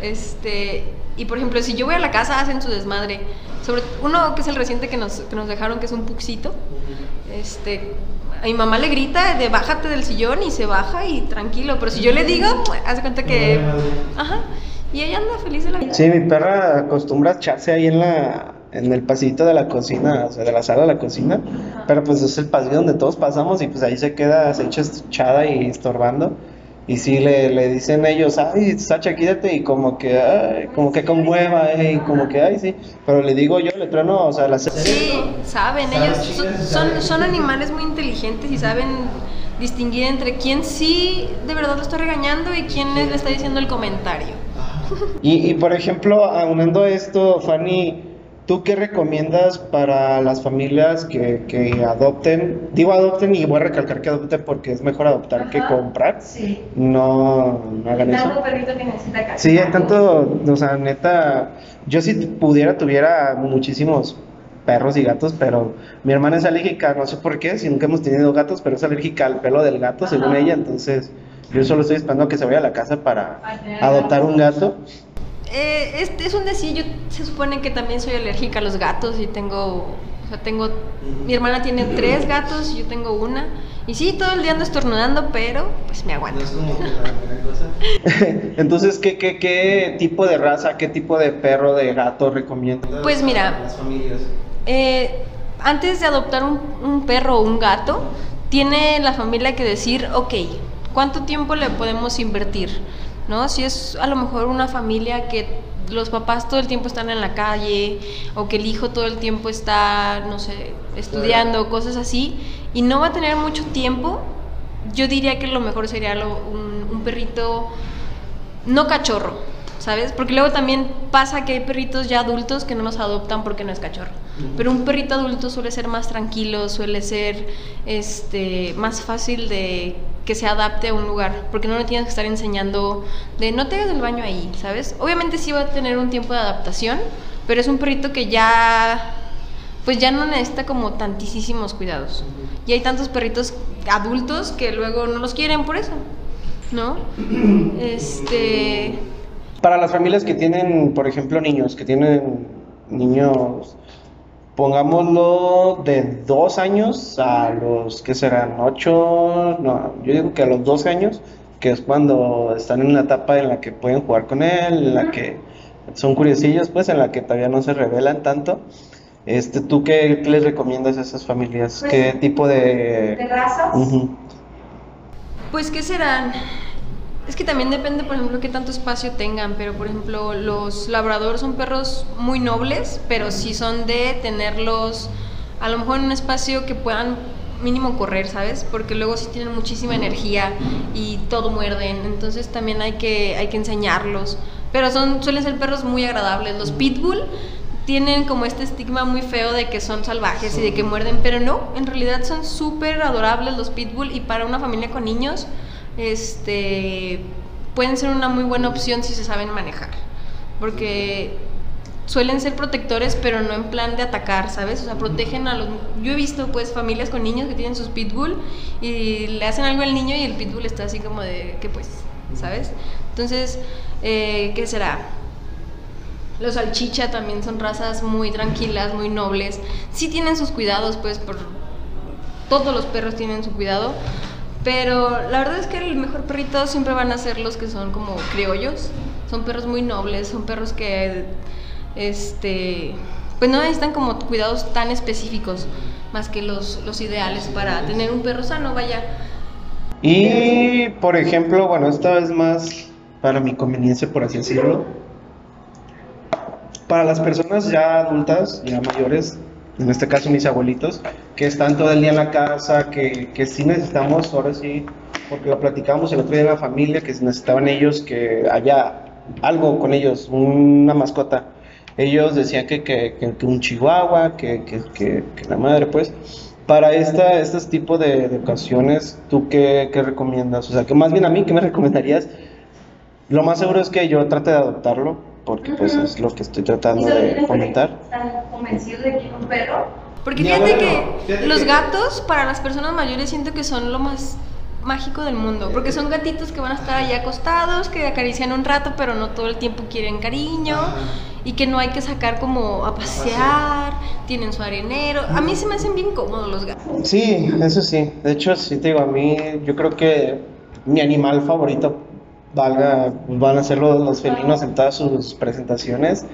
Este, y por ejemplo, si yo voy a la casa, hacen su desmadre. Sobre uno que es el reciente que nos, que nos dejaron, que es un puxito. Este, a mi mamá le grita de bájate del sillón y se baja y tranquilo. Pero si yo le digo, haz de cuenta que. Ajá. Y ella anda feliz de la vida. Sí, mi perra acostumbra a echarse ahí en la en el pasillito de la cocina, o sea, de la sala de la cocina, pero pues es el pasillo donde todos pasamos y pues ahí se queda, se echa echada y estorbando. Y sí le, le dicen ellos, ay, Sacha, quídate, y como que, ay, como que conmueva, eh, y como que, ay, sí. Pero le digo yo, le trueno, o sea, las... Sí, saben, ellos son, son, son animales muy inteligentes y saben distinguir entre quién sí de verdad lo está regañando y quién le está diciendo el comentario. Y, y por ejemplo, aunando esto, Fanny, ¿Tú qué recomiendas para las familias que, que, adopten? Digo adopten y voy a recalcar que adopten porque es mejor adoptar que comprar. Sí. No, no hagan eso. Tanto perrito que necesita casa. Sí, tanto, o sea, neta, yo si pudiera tuviera muchísimos perros y gatos, pero mi hermana es alérgica, no sé por qué, si nunca hemos tenido gatos, pero es alérgica al pelo del gato, según ella, entonces yo solo estoy esperando que se vaya a la casa para adoptar un gato. Eh, es, es, un decir, yo se supone que también soy alérgica a los gatos y tengo, o sea, tengo, mi hermana tiene tres gatos y yo tengo una. Y sí, todo el día ando estornudando, pero pues me aguanto. No es como que la cosa. Entonces, ¿qué, qué, ¿qué tipo de raza, qué tipo de perro, de gato recomiendas? Pues mira, las familias. Eh, antes de adoptar un, un perro o un gato, tiene la familia que decir, ok, ¿cuánto tiempo le podemos invertir? ¿no? Si es a lo mejor una familia que los papás todo el tiempo están en la calle o que el hijo todo el tiempo está, no sé, estudiando, cosas así, y no va a tener mucho tiempo, yo diría que lo mejor sería lo, un, un perrito no cachorro, ¿sabes? Porque luego también pasa que hay perritos ya adultos que no los adoptan porque no es cachorro. Pero un perrito adulto suele ser más tranquilo, suele ser este más fácil de que se adapte a un lugar, porque no le tienes que estar enseñando de no te hagas el baño ahí, ¿sabes? Obviamente sí va a tener un tiempo de adaptación, pero es un perrito que ya pues ya no necesita como tantísimos cuidados. Y hay tantos perritos adultos que luego no los quieren por eso, ¿no? Este para las familias que tienen, por ejemplo, niños, que tienen niños, pongámoslo de dos años a los que serán ocho, no, yo digo que a los dos años, que es cuando están en una etapa en la que pueden jugar con él, en la que son curiosillos, pues, en la que todavía no se revelan tanto. Este, ¿Tú qué, les recomiendas a esas familias? Pues, ¿Qué tipo de...? ¿De razas? Pues, ¿qué serán? Es que también depende, por ejemplo, qué tanto espacio tengan, pero por ejemplo, los labradores son perros muy nobles, pero sí son de tenerlos a lo mejor en un espacio que puedan mínimo correr, ¿sabes? Porque luego sí tienen muchísima energía y todo muerden, entonces también hay que, hay que enseñarlos. Pero son, suelen ser perros muy agradables. Los pitbull tienen como este estigma muy feo de que son salvajes y de que muerden, pero no, en realidad son súper adorables los pitbull y para una familia con niños este, pueden ser una muy buena opción si se saben manejar. Porque suelen ser protectores, pero no en plan de atacar, ¿sabes? O sea, protegen a los... Yo he visto pues familias con niños que tienen sus pitbull y le hacen algo al niño y el pitbull está así como de, ¿qué pues? ¿Sabes? Entonces, eh, ¿qué será? Los salchicha también son razas muy tranquilas, muy nobles. Sí tienen sus cuidados, pues, por... Todos los perros tienen su cuidado, pero la verdad es que el mejor perrito siempre van a ser los que son como criollos. Son perros muy nobles, son perros que este pues no necesitan como cuidados tan específicos más que los, los ideales para tener un perro sano, vaya. Y, por ejemplo, bueno, esta vez más para mi conveniencia, por así decirlo. Para las personas ya adultas, ya mayores, en este caso mis abuelitos, que están todo el día en la casa, que, que sí necesitamos, ahora sí, porque lo platicamos el otro día en la familia, que necesitaban ellos que haya algo con ellos, una mascota. Ellos decían que, que, que- un chihuahua, que, que, la madre, pues. Para esta, estos tipos de, de ocasiones, ¿tú qué, qué recomiendas? O sea, que más bien a mí, ¿qué me recomendarías? Lo más seguro es que yo trate de adoptarlo, porque pues es lo que estoy ¿Y tratando de tienes fomentar. ¿Están convencidos de que es un perro? Porque fíjate que fíjate los que- gatos para las personas mayores siento que son lo más mágico del mundo, porque son gatitos que van a estar ahí acostados, que acarician un rato, pero no todo el tiempo quieren cariño, y que no hay que sacar como a pasear, tienen su arenero. A mí se me hacen bien cómodos los gatos. Sí, eso sí. De hecho, sí te digo, a mí yo creo que mi animal favorito valga, van a los, los felinos en todas sus presentaciones,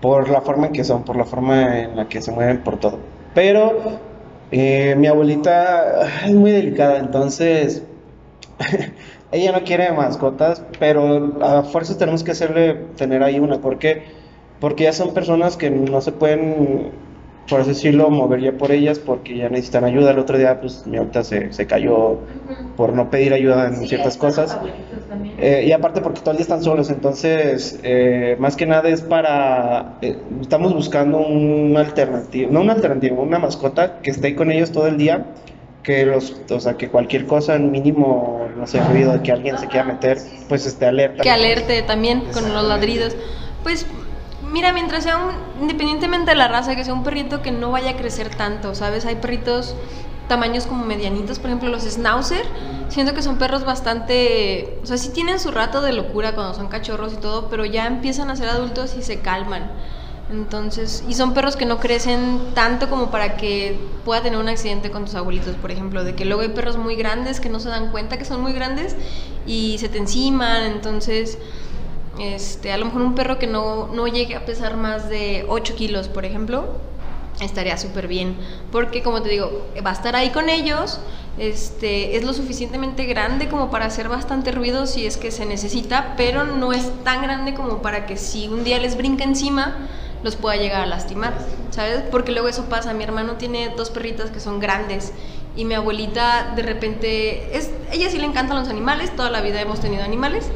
por la forma en que son, por la forma en la que se mueven, por todo. Pero eh, mi abuelita es muy delicada, entonces ella no quiere mascotas, pero a fuerzas tenemos que hacerle tener ahí una, porque porque ya son personas que no se pueden, por así decirlo, mover ya por ellas porque ya necesitan ayuda. El otro día, pues mi abuelita se, se cayó por no pedir ayuda en ciertas cosas. Eh, y aparte porque todo el día están solos, entonces eh, más que nada es para, eh, estamos buscando una alternativa, no una alternativa, una mascota que esté con ellos todo el día, que los, o sea, que cualquier cosa, mínimo, no sé, ruido de que alguien se quiera meter, pues esté alerta. Que alerte también con los ladridos. Pues mira, mientras sea un, independientemente de la raza, que sea un perrito que no vaya a crecer tanto, ¿sabes? Hay perritos tamaños como medianitos, por ejemplo los schnauzer, siento que son perros bastante, o sea, sí tienen su rato de locura cuando son cachorros y todo, pero ya empiezan a ser adultos y se calman. Entonces, y son perros que no crecen tanto como para que pueda tener un accidente con tus abuelitos, por ejemplo, de que luego hay perros muy grandes que no se dan cuenta que son muy grandes y se te enciman, entonces este, a lo mejor un perro que no, no llegue a pesar más de 8 kilos, por ejemplo, estaría súper bien. Porque, como te digo, va a estar ahí con ellos, este, es lo suficientemente grande como para hacer bastante ruido si es que se necesita, pero no es tan grande como para que si un día les brinca encima, los pueda llegar a lastimar, ¿sabes? Porque luego eso pasa. Mi hermano tiene dos perritas que son grandes y mi abuelita de repente, es, ella sí le encantan los animales, toda la vida hemos tenido animales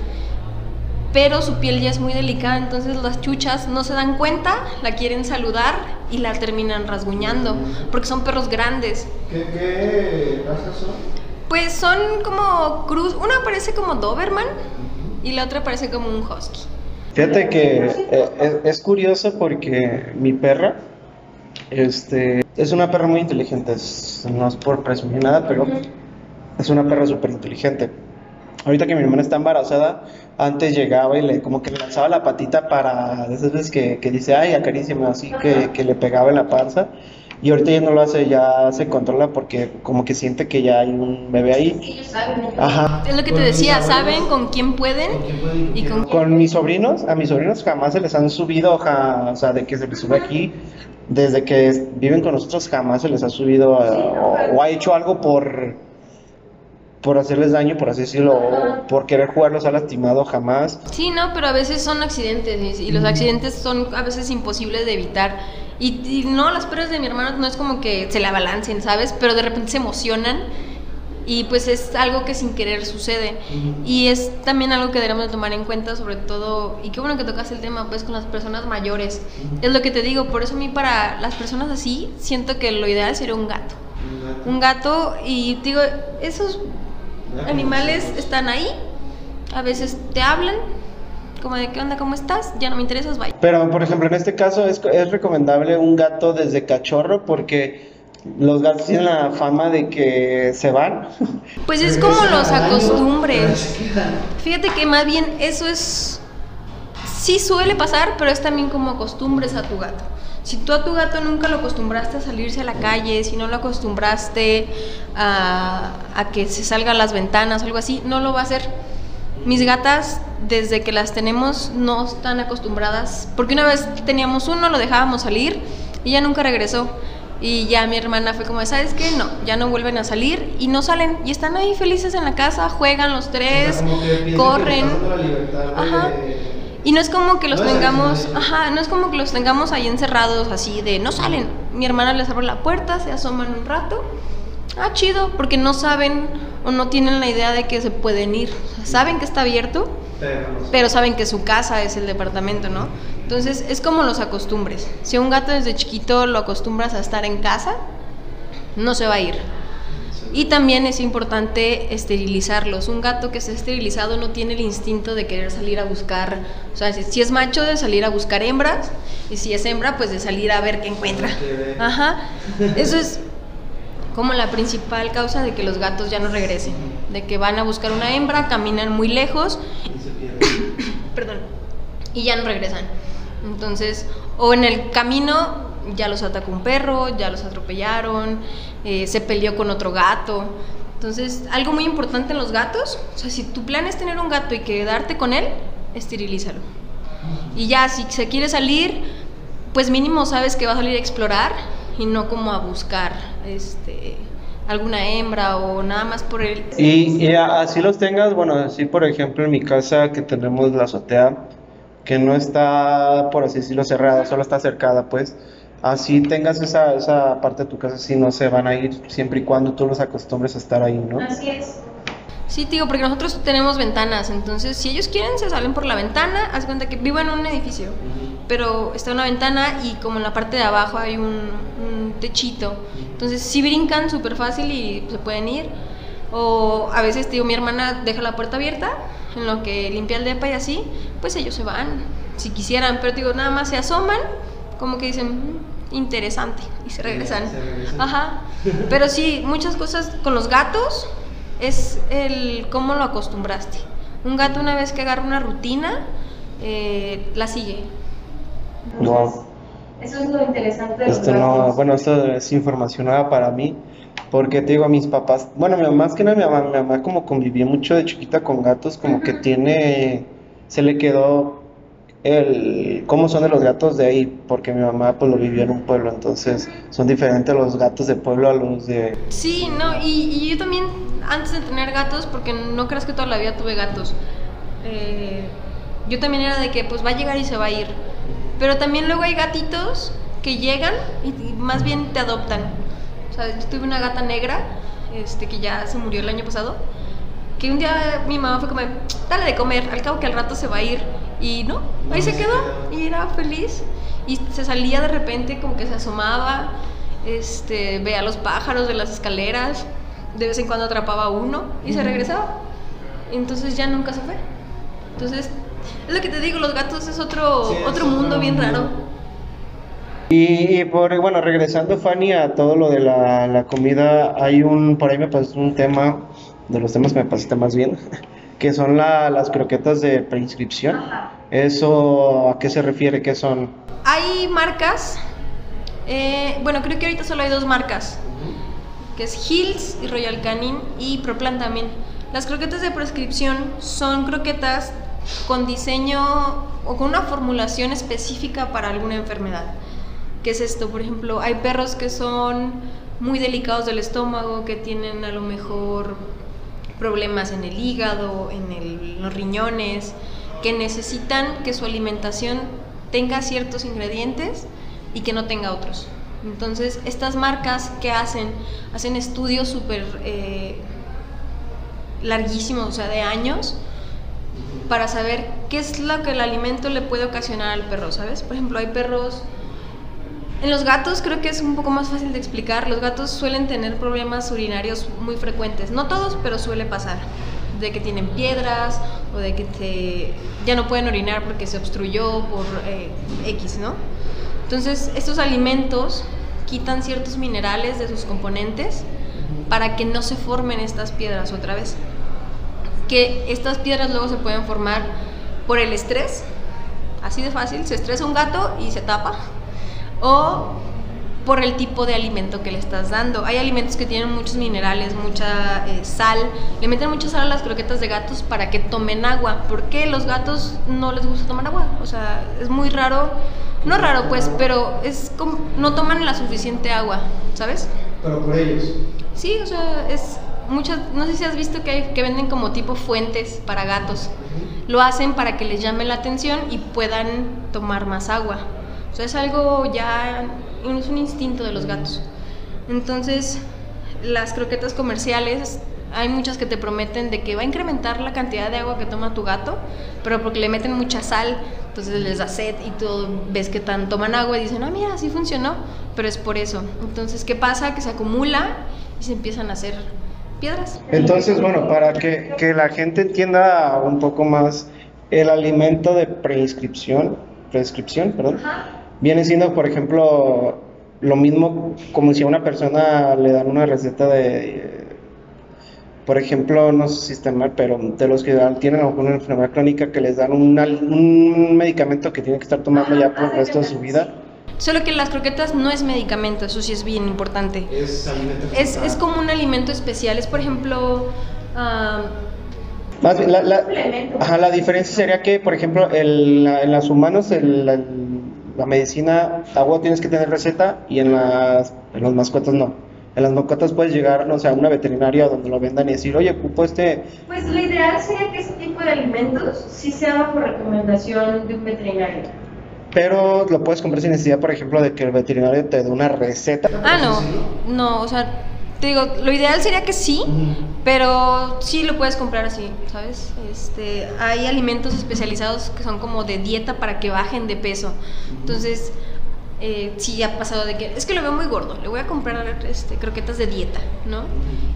pero su piel ya es muy delicada, entonces las chuchas no se dan cuenta, la quieren saludar y la terminan rasguñando, porque son perros grandes. ¿Qué, qué razas son? Pues son como cruz, una parece como Doberman y la otra parece como un husky. Fíjate que eh, es, curioso porque mi perra, este, es una perra muy inteligente, no es por presumir nada, pero es una perra súper inteligente Ahorita que mi hermana está embarazada, antes llegaba y le como que le lanzaba la patita para esas veces que, que dice, ay, acaríciame, así que, que le pegaba en la panza. Y ahorita ya no lo hace, ya se controla porque como que siente que ya hay un bebé ahí. Ajá. Es lo que te decía, saben con quién pueden y con Con mis sobrinos, a mis sobrinos jamás se les han subido, o sea, de que se les sube aquí, desde que viven con nosotros jamás se les ha subido o ha hecho algo por por hacerles daño, por así decirlo, o por querer jugarlos ha lastimado jamás. Sí, no, pero a veces son accidentes y los accidentes son a veces imposibles de evitar. Y, no, las perras de mi hermano no es como que se la abalancen, ¿sabes? Pero de repente se emocionan y pues es algo que sin querer sucede. Y es también algo que debemos de tomar en cuenta, sobre todo, y qué bueno que tocas el tema, pues con las personas mayores. Es lo que te digo, por eso a mí para las personas así, siento que lo ideal sería un gato. Un gato y digo, esos animales están ahí, a veces te hablan, como de qué onda, cómo estás, ya no me interesas, bye. Pero, por ejemplo, en este caso es, es recomendable un gato desde cachorro porque los gatos tienen la fama de que se van. Pues es como los acostumbres. Fíjate que más bien eso es... Sí suele pasar, pero es también como acostumbres a tu gato. Si tú a tu gato nunca lo acostumbraste a salirse a la calle, si no lo acostumbraste a, que se salga a las ventanas, algo así, no lo va a hacer. Mis gatas, desde que las tenemos, no están acostumbradas, porque una vez teníamos uno, lo dejábamos salir y ya nunca regresó. Y ya mi hermana fue como, ¿sabes qué? No, ya no vuelven a salir y no salen. Y están ahí felices en la casa, juegan los tres, corren. Ajá. Y no es como que los tengamos, ajá, no es como que los tengamos ahí encerrados así de no salen. Mi hermana les abre la puerta, se asoman un rato. Ah, chido, porque no saben o no tienen la idea de que se pueden ir. saben que está abierto, pero saben que su casa es el departamento, ¿no? Entonces es como los acostumbres. Si a un gato desde chiquito lo acostumbras a estar en casa, no se va a ir. Y también es importante esterilizarlos. Un gato que esté esterilizado no tiene el instinto de querer salir a buscar, o sea, si es macho de salir a buscar hembras y si es hembra pues de salir a ver qué encuentra. Ajá. Eso es como la principal causa de que los gatos ya no regresen. de que van a buscar una hembra, caminan muy lejos, perdón, y ya no regresan. Entonces, o en el camino ya los atacó un perro, ya los atropellaron, eh, se peleó con otro gato. Entonces, algo muy importante en los gatos, o sea, si tu plan es tener un gato y quedarte con él, esterilízalo. Y ya, si se quiere salir, pues mínimo sabes que va a salir a explorar y no como a buscar este alguna hembra o nada más por él. Y, y así los tengas, bueno, así por ejemplo en mi casa que tenemos la azotea, que no está, por así decirlo, cerrada, solo está cercada, pues así tengas esa, esa parte de tu casa, si no se van a ir siempre y cuando tú los acostumbres a estar ahí, ¿no? Así es. Sí, digo, porque nosotros tenemos ventanas, entonces si ellos quieren se salen por la ventana, haz cuenta que vivo en un edificio, pero está una ventana y como en la parte de abajo hay un, un techito, entonces si brincan súper fácil y se pueden ir, o a veces digo, mi hermana deja la puerta abierta, en lo que limpia el depa y así, pues ellos se van, si quisieran, pero digo, nada más se asoman, como que dicen, mm, interesante, y se regresan. Ajá. Pero sí, muchas cosas con los gatos es el cómo lo acostumbraste. Un gato una vez que agarra una rutina, eh, la sigue. Wow. Eso es lo interesante de esto no, Bueno, esto es información nueva para mí, porque te digo a mis papás, bueno, mi mamá, más que nada mi mamá, mi mamá como convivió mucho de chiquita con gatos, como que tiene, se le quedó el cómo son de los gatos de ahí, porque mi mamá pues lo vivió en un pueblo, entonces son diferentes los gatos de pueblo a los de... Sí, no, y, yo también antes de tener gatos, porque no creas que toda la vida tuve gatos, eh, yo también era de que pues va a llegar y se va a ir, pero también luego hay gatitos que llegan y, más bien te adoptan. O sea, yo tuve una gata negra, este, que ya se murió el año pasado, que un día mi mamá fue como, dale de comer, al cabo que al rato se va a ir. Y no, ahí se quedó y era feliz. Y se salía de repente, como que se asomaba, este, veía los pájaros de las escaleras, de vez en cuando atrapaba uno y se regresaba. Entonces ya nunca se fue. Entonces, es lo que te digo, los gatos es otro, otro mundo bien raro. Y, por, bueno, regresando Fanny a todo lo de la, la comida, hay un, por ahí me pasó un tema, de los temas que me pasaste más bien, que son las croquetas de preinscripción. ¿Eso a qué se refiere? ¿Qué son? Hay marcas, eh, bueno, creo que ahorita solo hay dos marcas, que es Hills y Royal Canin y Proplan también. Las croquetas de prescripción son croquetas con diseño o con una formulación específica para alguna enfermedad. ¿Qué es esto? Por ejemplo, hay perros que son muy delicados del estómago, que tienen a lo mejor problemas en el hígado, en los riñones, que necesitan que su alimentación tenga ciertos ingredientes y que no tenga otros. Entonces, estas marcas que hacen, hacen estudios súper eh, larguísimos, o sea, de años, para saber qué es lo que el alimento le puede ocasionar al perro, ¿sabes? Por ejemplo, hay perros en los gatos creo que es un poco más fácil de explicar. Los gatos suelen tener problemas urinarios muy frecuentes. No todos, pero suele pasar. De que tienen piedras o de que ya no pueden orinar porque se obstruyó por eh, X, ¿no? Entonces, estos alimentos quitan ciertos minerales de sus componentes para que no se formen estas piedras otra vez. Que estas piedras luego se pueden formar por el estrés. Así de fácil, se estresa un gato y se tapa o por el tipo de alimento que le estás dando. Hay alimentos que tienen muchos minerales, mucha eh, sal. Le meten mucha sal a las croquetas de gatos para que tomen agua. ¿Por qué los gatos no les gusta tomar agua? O sea, es muy raro. No raro, pues, pero es como, no toman la suficiente agua, ¿sabes? Pero por ellos. Sí, o sea, es muchas, no sé si has visto que, hay, que venden como tipo fuentes para gatos. Lo hacen para que les llame la atención y puedan tomar más agua. O sea, es algo ya, es un instinto de los gatos. Entonces, las croquetas comerciales, hay muchas que te prometen de que va a incrementar la cantidad de agua que toma tu gato, pero porque le meten mucha sal, entonces les da sed y tú ves que tan toman agua y dicen, ah, mira, sí funcionó, pero es por eso. Entonces, ¿qué pasa? Que se acumula y se empiezan a hacer piedras. Entonces, bueno, para que, que la gente entienda un poco más el alimento de preinscripción, prescripción, perdón viene siendo, por ejemplo, lo mismo como si a una persona le dan una receta de, por ejemplo, no sé si está mal, pero de los que tienen alguna enfermedad crónica que les dan un, un medicamento que tienen que estar tomando ya por el resto de su vida. Solo que las croquetas no es medicamento, eso sí es bien importante. Es alimento. Es, es como un alimento especial, es por ejemplo... Más bien, la, la, ajá, la diferencia sería que, por ejemplo, el, en los humanos el, la medicina, agua tienes que tener receta y en, las, en los mascotas no. En las mascotas puedes llegar, no sé, a una veterinaria donde lo vendan y decir, oye, ocupo este... Pues lo ideal sería que ese tipo de alimentos sí se haga por recomendación de un veterinario. Pero lo puedes comprar sin necesidad, por ejemplo, de que el veterinario te dé una receta. Ah, no. No, o sea, te digo, lo ideal sería que sí, pero sí lo puedes comprar así, ¿sabes? Este, hay alimentos especializados que son como de dieta para que bajen de peso. Entonces, eh, sí ha pasado de que es que lo veo muy gordo, le voy a comprar este, croquetas de dieta, ¿no?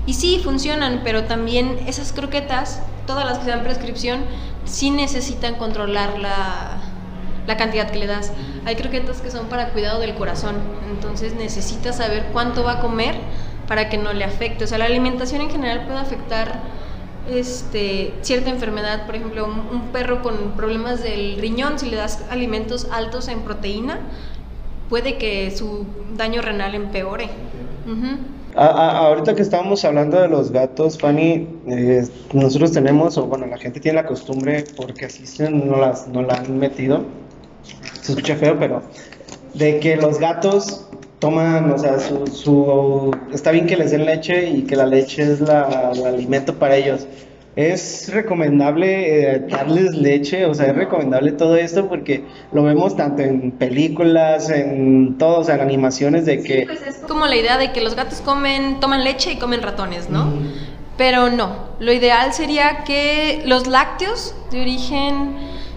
Y sí funcionan, pero también esas croquetas, todas las que dan prescripción, sí necesitan controlar la, la cantidad que le das. Hay croquetas que son para cuidado del corazón, entonces necesitas saber cuánto va a comer para que no le afecte. O sea, la alimentación en general puede afectar este, cierta enfermedad, por ejemplo, un, perro con problemas del riñón, si le das alimentos altos en proteína, puede que su daño renal empeore. ahorita que estábamos hablando de los gatos, Fanny, eh, nosotros tenemos, o bueno, la gente tiene la costumbre, porque así no, las, no la han metido, se escucha feo, pero de que los gatos toman, o sea, su, su, está bien que les den leche y que la leche es la, el alimento para ellos. Es recomendable eh, darles leche, o sea, es recomendable todo esto porque lo vemos tanto en películas, en todo, o sea, en animaciones de que... pues es como la idea de que los gatos comen, toman leche y comen ratones, ¿no? Pero no, lo ideal sería que los lácteos de origen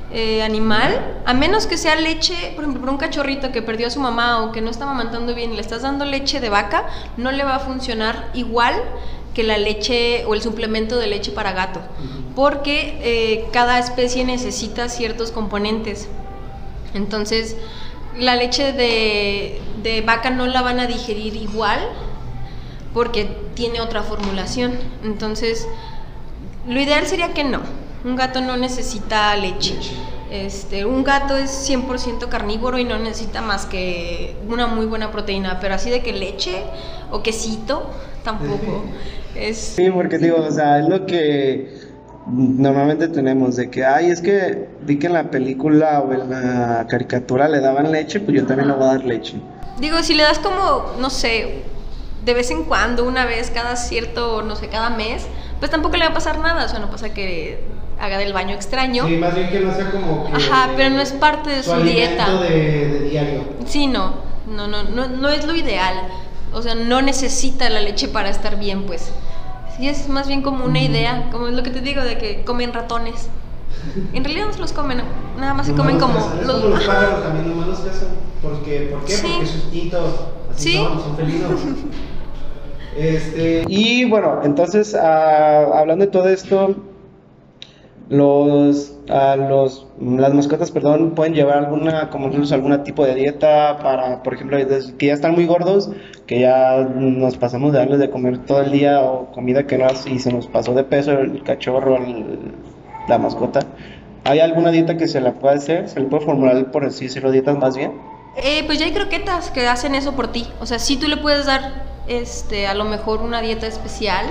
eh, animal, a menos que sea leche, por ejemplo, por un cachorrito que perdió a su mamá o que no está mamantando bien y le estás dando leche de vaca, no le va a funcionar igual que la leche o el suplemento de leche para gato, porque eh, cada especie necesita ciertos componentes. Entonces, la leche de, de vaca no la van a digerir igual porque tiene otra formulación. Entonces, lo ideal sería que no un gato no necesita leche. Este, un gato es 100% carnívoro y no necesita más que una muy buena proteína, pero así de que leche o quesito, tampoco. Es... Sí, porque digo, o sea, es lo que normalmente tenemos, de que, ay, es que vi que en la película o en la caricatura le daban leche, pues yo también le voy a dar leche. Digo, si le das como, no sé, de vez en cuando, una vez cada cierto, no sé, cada mes, pues tampoco le va a pasar nada, o sea, no pasa que haga del baño extraño. Sí, más bien que no sea como que Ajá, pero no es parte de su, dieta. De, de diario. Sí, no, no, no, no, no es lo ideal. O sea, no necesita la leche para estar bien, pues. Sí, es más bien como una idea, como es lo que te digo, de que comen ratones. En realidad no se los comen, nada más se comen como... los, los pájaros también, los cazan. Porque, ¿Por qué? Sí. Porque sustito, así ¿Sí? son, son felinos. este, y bueno, entonces, uh, hablando de todo esto, los, a los, las mascotas, perdón, pueden llevar alguna, como nosotros, algún tipo de dieta para, por ejemplo, que ya están muy gordos, que ya nos pasamos de darles de comer todo el día o comida que no y se nos pasó de peso el cachorro, la mascota. ¿Hay alguna dieta que se la pueda hacer? ¿Se le puede formular, por así decirlo, dietas más bien? Eh, pues ya hay croquetas que hacen eso por ti. O sea, sí tú le puedes dar este, a lo mejor una dieta especial,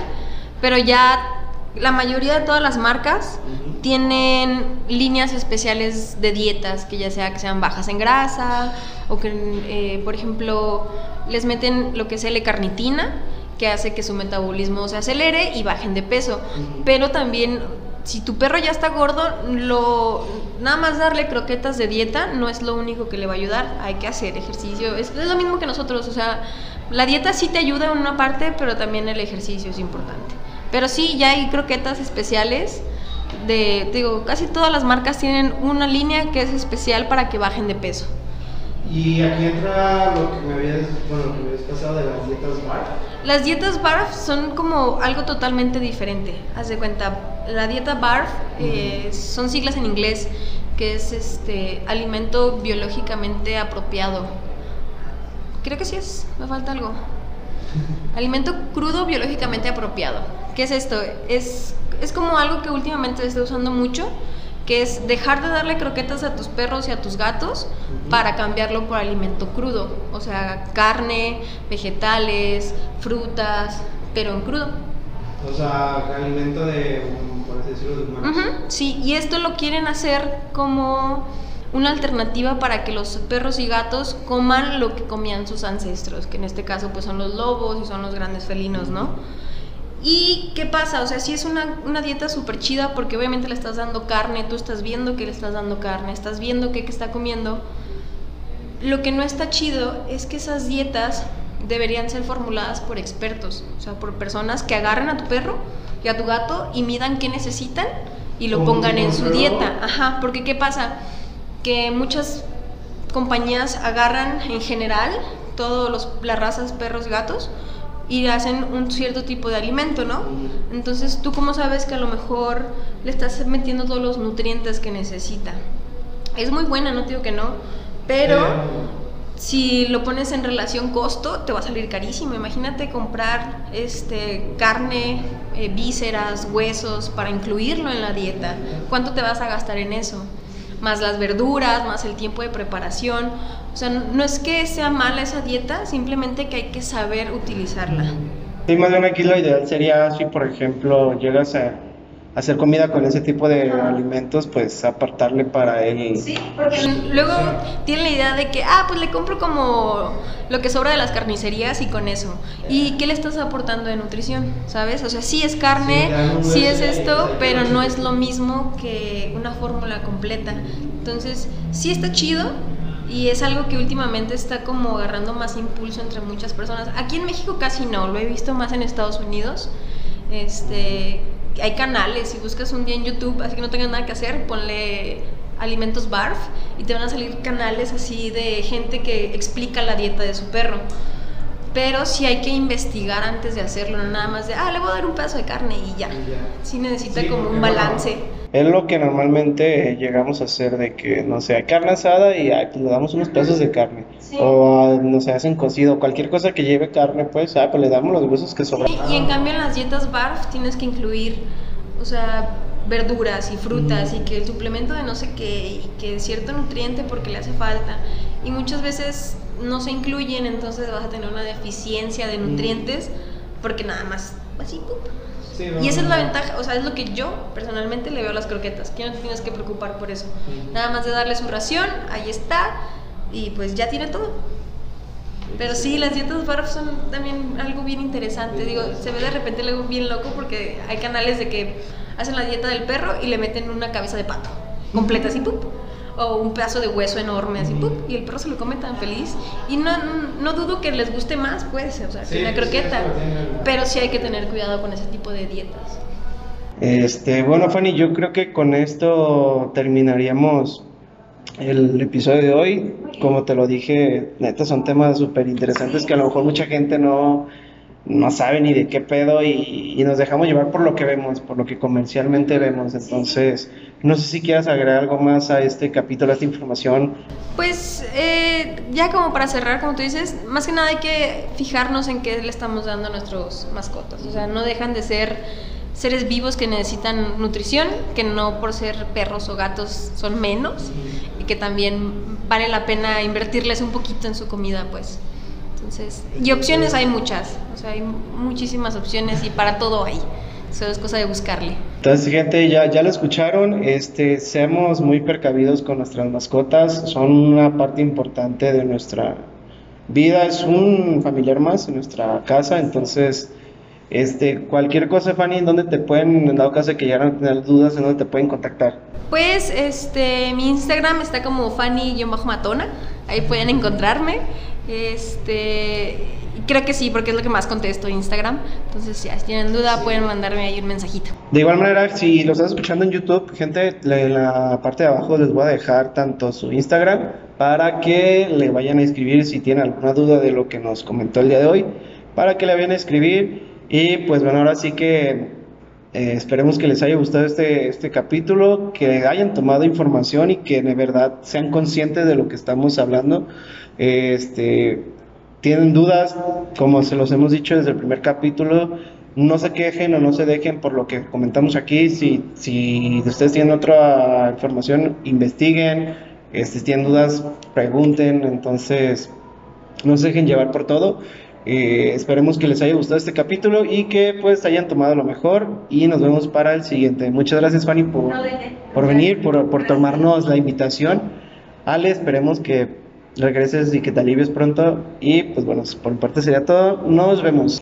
pero ya la mayoría de todas las marcas tienen líneas especiales de dietas, que ya sea que sean bajas en grasa o que, eh, por ejemplo, les meten lo que es L-carnitina, que hace que su metabolismo se acelere y bajen de peso. Pero también, si tu perro ya está gordo, lo, nada más darle croquetas de dieta no es lo único que le va a ayudar. Hay que hacer ejercicio. Es, es lo mismo que nosotros, o sea, la dieta sí te ayuda en una parte, pero también el ejercicio es importante. Pero sí, ya hay croquetas especiales. De, digo, casi todas las marcas tienen una línea que es especial para que bajen de peso. Y aquí entra lo que me habías, bueno, lo que me habías pasado de las dietas BARF. Las dietas BARF son como algo totalmente diferente. Haz de cuenta, la dieta BARF eh, son siglas en inglés, que es este alimento biológicamente apropiado. Creo que sí es, me falta algo. Alimento crudo biológicamente apropiado ¿Qué es esto? Es, es como algo que últimamente se está usando mucho, que es dejar de darle croquetas a tus perros y a tus gatos para cambiarlo por alimento crudo, o sea, carne, vegetales, frutas, pero en crudo. O sea, alimento de, por así decirlo, de humanos. Sí, y esto lo quieren hacer como una alternativa para que los perros y gatos coman lo que comían sus ancestros, que en este caso pues son los lobos y son los grandes felinos, ¿no? ¿Y qué pasa? O sea, sí es una, una dieta súper chida porque obviamente le estás dando carne, tú estás viendo que le estás dando carne, estás viendo qué, qué está comiendo. Lo que no está chido es que esas dietas deberían ser formuladas por expertos, o sea, por personas que agarren a tu perro y a tu gato y midan qué necesitan y lo pongan en su dieta. Ajá, porque ¿qué pasa? Que muchas compañías agarran en general todas los, las razas perros gatos y hacen un cierto tipo de alimento, ¿no? Entonces, ¿tú cómo sabes que a lo mejor le estás metiendo todos los nutrientes que necesita? Es muy buena, no digo que no, pero si lo pones en relación costo, te va a salir carísimo. Imagínate comprar este, carne, eh, vísceras, huesos para incluirlo en la dieta. ¿Cuánto te vas a gastar en eso? Más las verduras, más el tiempo de preparación. O sea, no es que sea mala esa dieta, simplemente que hay que saber utilizarla. Sí, más bien aquí lo ideal sería si, por ejemplo, llegas a hacer comida con ese tipo de alimentos, pues apartarle para él. Sí, porque luego tienen la idea de que, ah, pues le compro como lo que sobra de las carnicerías y con eso. ¿Y qué le estás aportando de nutrición? ¿Sabes? O sea, sí es carne, Sí, sí es- es esto, pero no es lo mismo que una fórmula completa. Entonces, sí está chido y es algo que últimamente está como agarrando más impulso entre muchas personas. Aquí en México casi no, lo he visto más en Estados Unidos. Este, hay canales, si buscas un día en YouTube, así que no tengas nada que hacer, ponle alimentos barf y te van a salir canales así de gente que explica la dieta de su perro. Pero sí hay que investigar antes de hacerlo, no nada más de, ah, le voy a dar un pedazo de carne y ya. Sí necesita Sí, como un balance. Es lo que normalmente llegamos a hacer de que, no sé, hay carne asada y ah, pues le damos unos pedazos de carne. Sí. O, no sé, hacen cocido, cualquier cosa que lleve carne, pues, ah, pues le damos los huesos que sobran. Sí, y en cambio en las dietas BARF tienes que incluir, o sea, verduras y frutas y que el suplemento de no sé qué y que cierto nutriente porque le hace falta. Y muchas veces no se incluyen, entonces vas a tener una deficiencia de nutrientes porque nada más así, ¡pup! Sí, Y esa es la no. ventaja, o sea, es lo que yo personalmente le veo a las croquetas, que no te tienes que preocupar por eso. Nada más de darle su ración, ahí está, y pues ya tiene todo. Pero sí, las dietas BARF son también algo bien interesante. Digo, se ve de repente luego bien loco porque hay canales de que hacen la dieta del perro y le meten una cabeza de pato completa así, ¡pup! O un pedazo de hueso enorme así, ¡pup! Y el perro se lo come tan feliz. Y no, no dudo que les guste más, pues, o sea, Sí, que una croqueta. Pero sí hay que tener cuidado con ese tipo de dietas. Este, bueno, Fanny, yo creo que con esto terminaríamos el episodio de hoy. Como te lo dije, neta, son temas súper interesantes que a lo mejor mucha gente no, no sabe ni de qué pedo y, y nos dejamos llevar por lo que vemos, por lo que comercialmente vemos. Entonces, no sé si quieras agregar algo más a este capítulo, a esta información. Pues eh, ya como para cerrar, como tú dices, más que nada hay que fijarnos en qué le estamos dando a nuestros mascotas. O sea, no dejan de ser seres vivos que necesitan nutrición, que no por ser perros o gatos son menos y que también vale la pena invertirles un poquito en su comida, pues. Entonces, y opciones hay muchas, o sea, hay muchísimas opciones y para todo hay. Solo es cosa de buscarle. Entonces, gente, ya, ya lo escucharon, este, seamos muy precavidos con nuestras mascotas, son una parte importante de nuestra vida, es un familiar más en nuestra casa, entonces, este, cualquier cosa, Fanny, ¿en dónde te pueden, en dado caso que llegaran a tener dudas, en dónde te pueden contactar? Pues este, mi Instagram está como Fanny-Matona, ahí pueden encontrarme. Este, creo que sí, porque es lo que más contesto Instagram. Entonces, si tienen duda, pueden mandarme ahí un mensajito. De igual manera, si lo estás escuchando en YouTube, gente, en la parte de abajo les voy a dejar tanto su Instagram para que le vayan a escribir si tienen alguna duda de lo que nos comentó el día de hoy, para que le vayan a escribir. Y pues bueno, ahora sí que eh, esperemos que les haya gustado este, este capítulo, que hayan tomado información y que de verdad sean conscientes de lo que estamos hablando. Este, tienen dudas, como se los hemos dicho desde el primer capítulo, no se quejen o no se dejen por lo que comentamos aquí. Si, si ustedes tienen otra información, investiguen. Este, si tienen dudas, pregunten. Entonces, no se dejen llevar por todo. Eh, esperemos que les haya gustado este capítulo y que pues hayan tomado lo mejor y nos vemos para el siguiente. Muchas gracias Fanny por, por venir, por, por tomarnos la invitación. Ale, esperemos que regreses y que te alivies pronto y pues bueno, por mi parte sería todo. Nos vemos.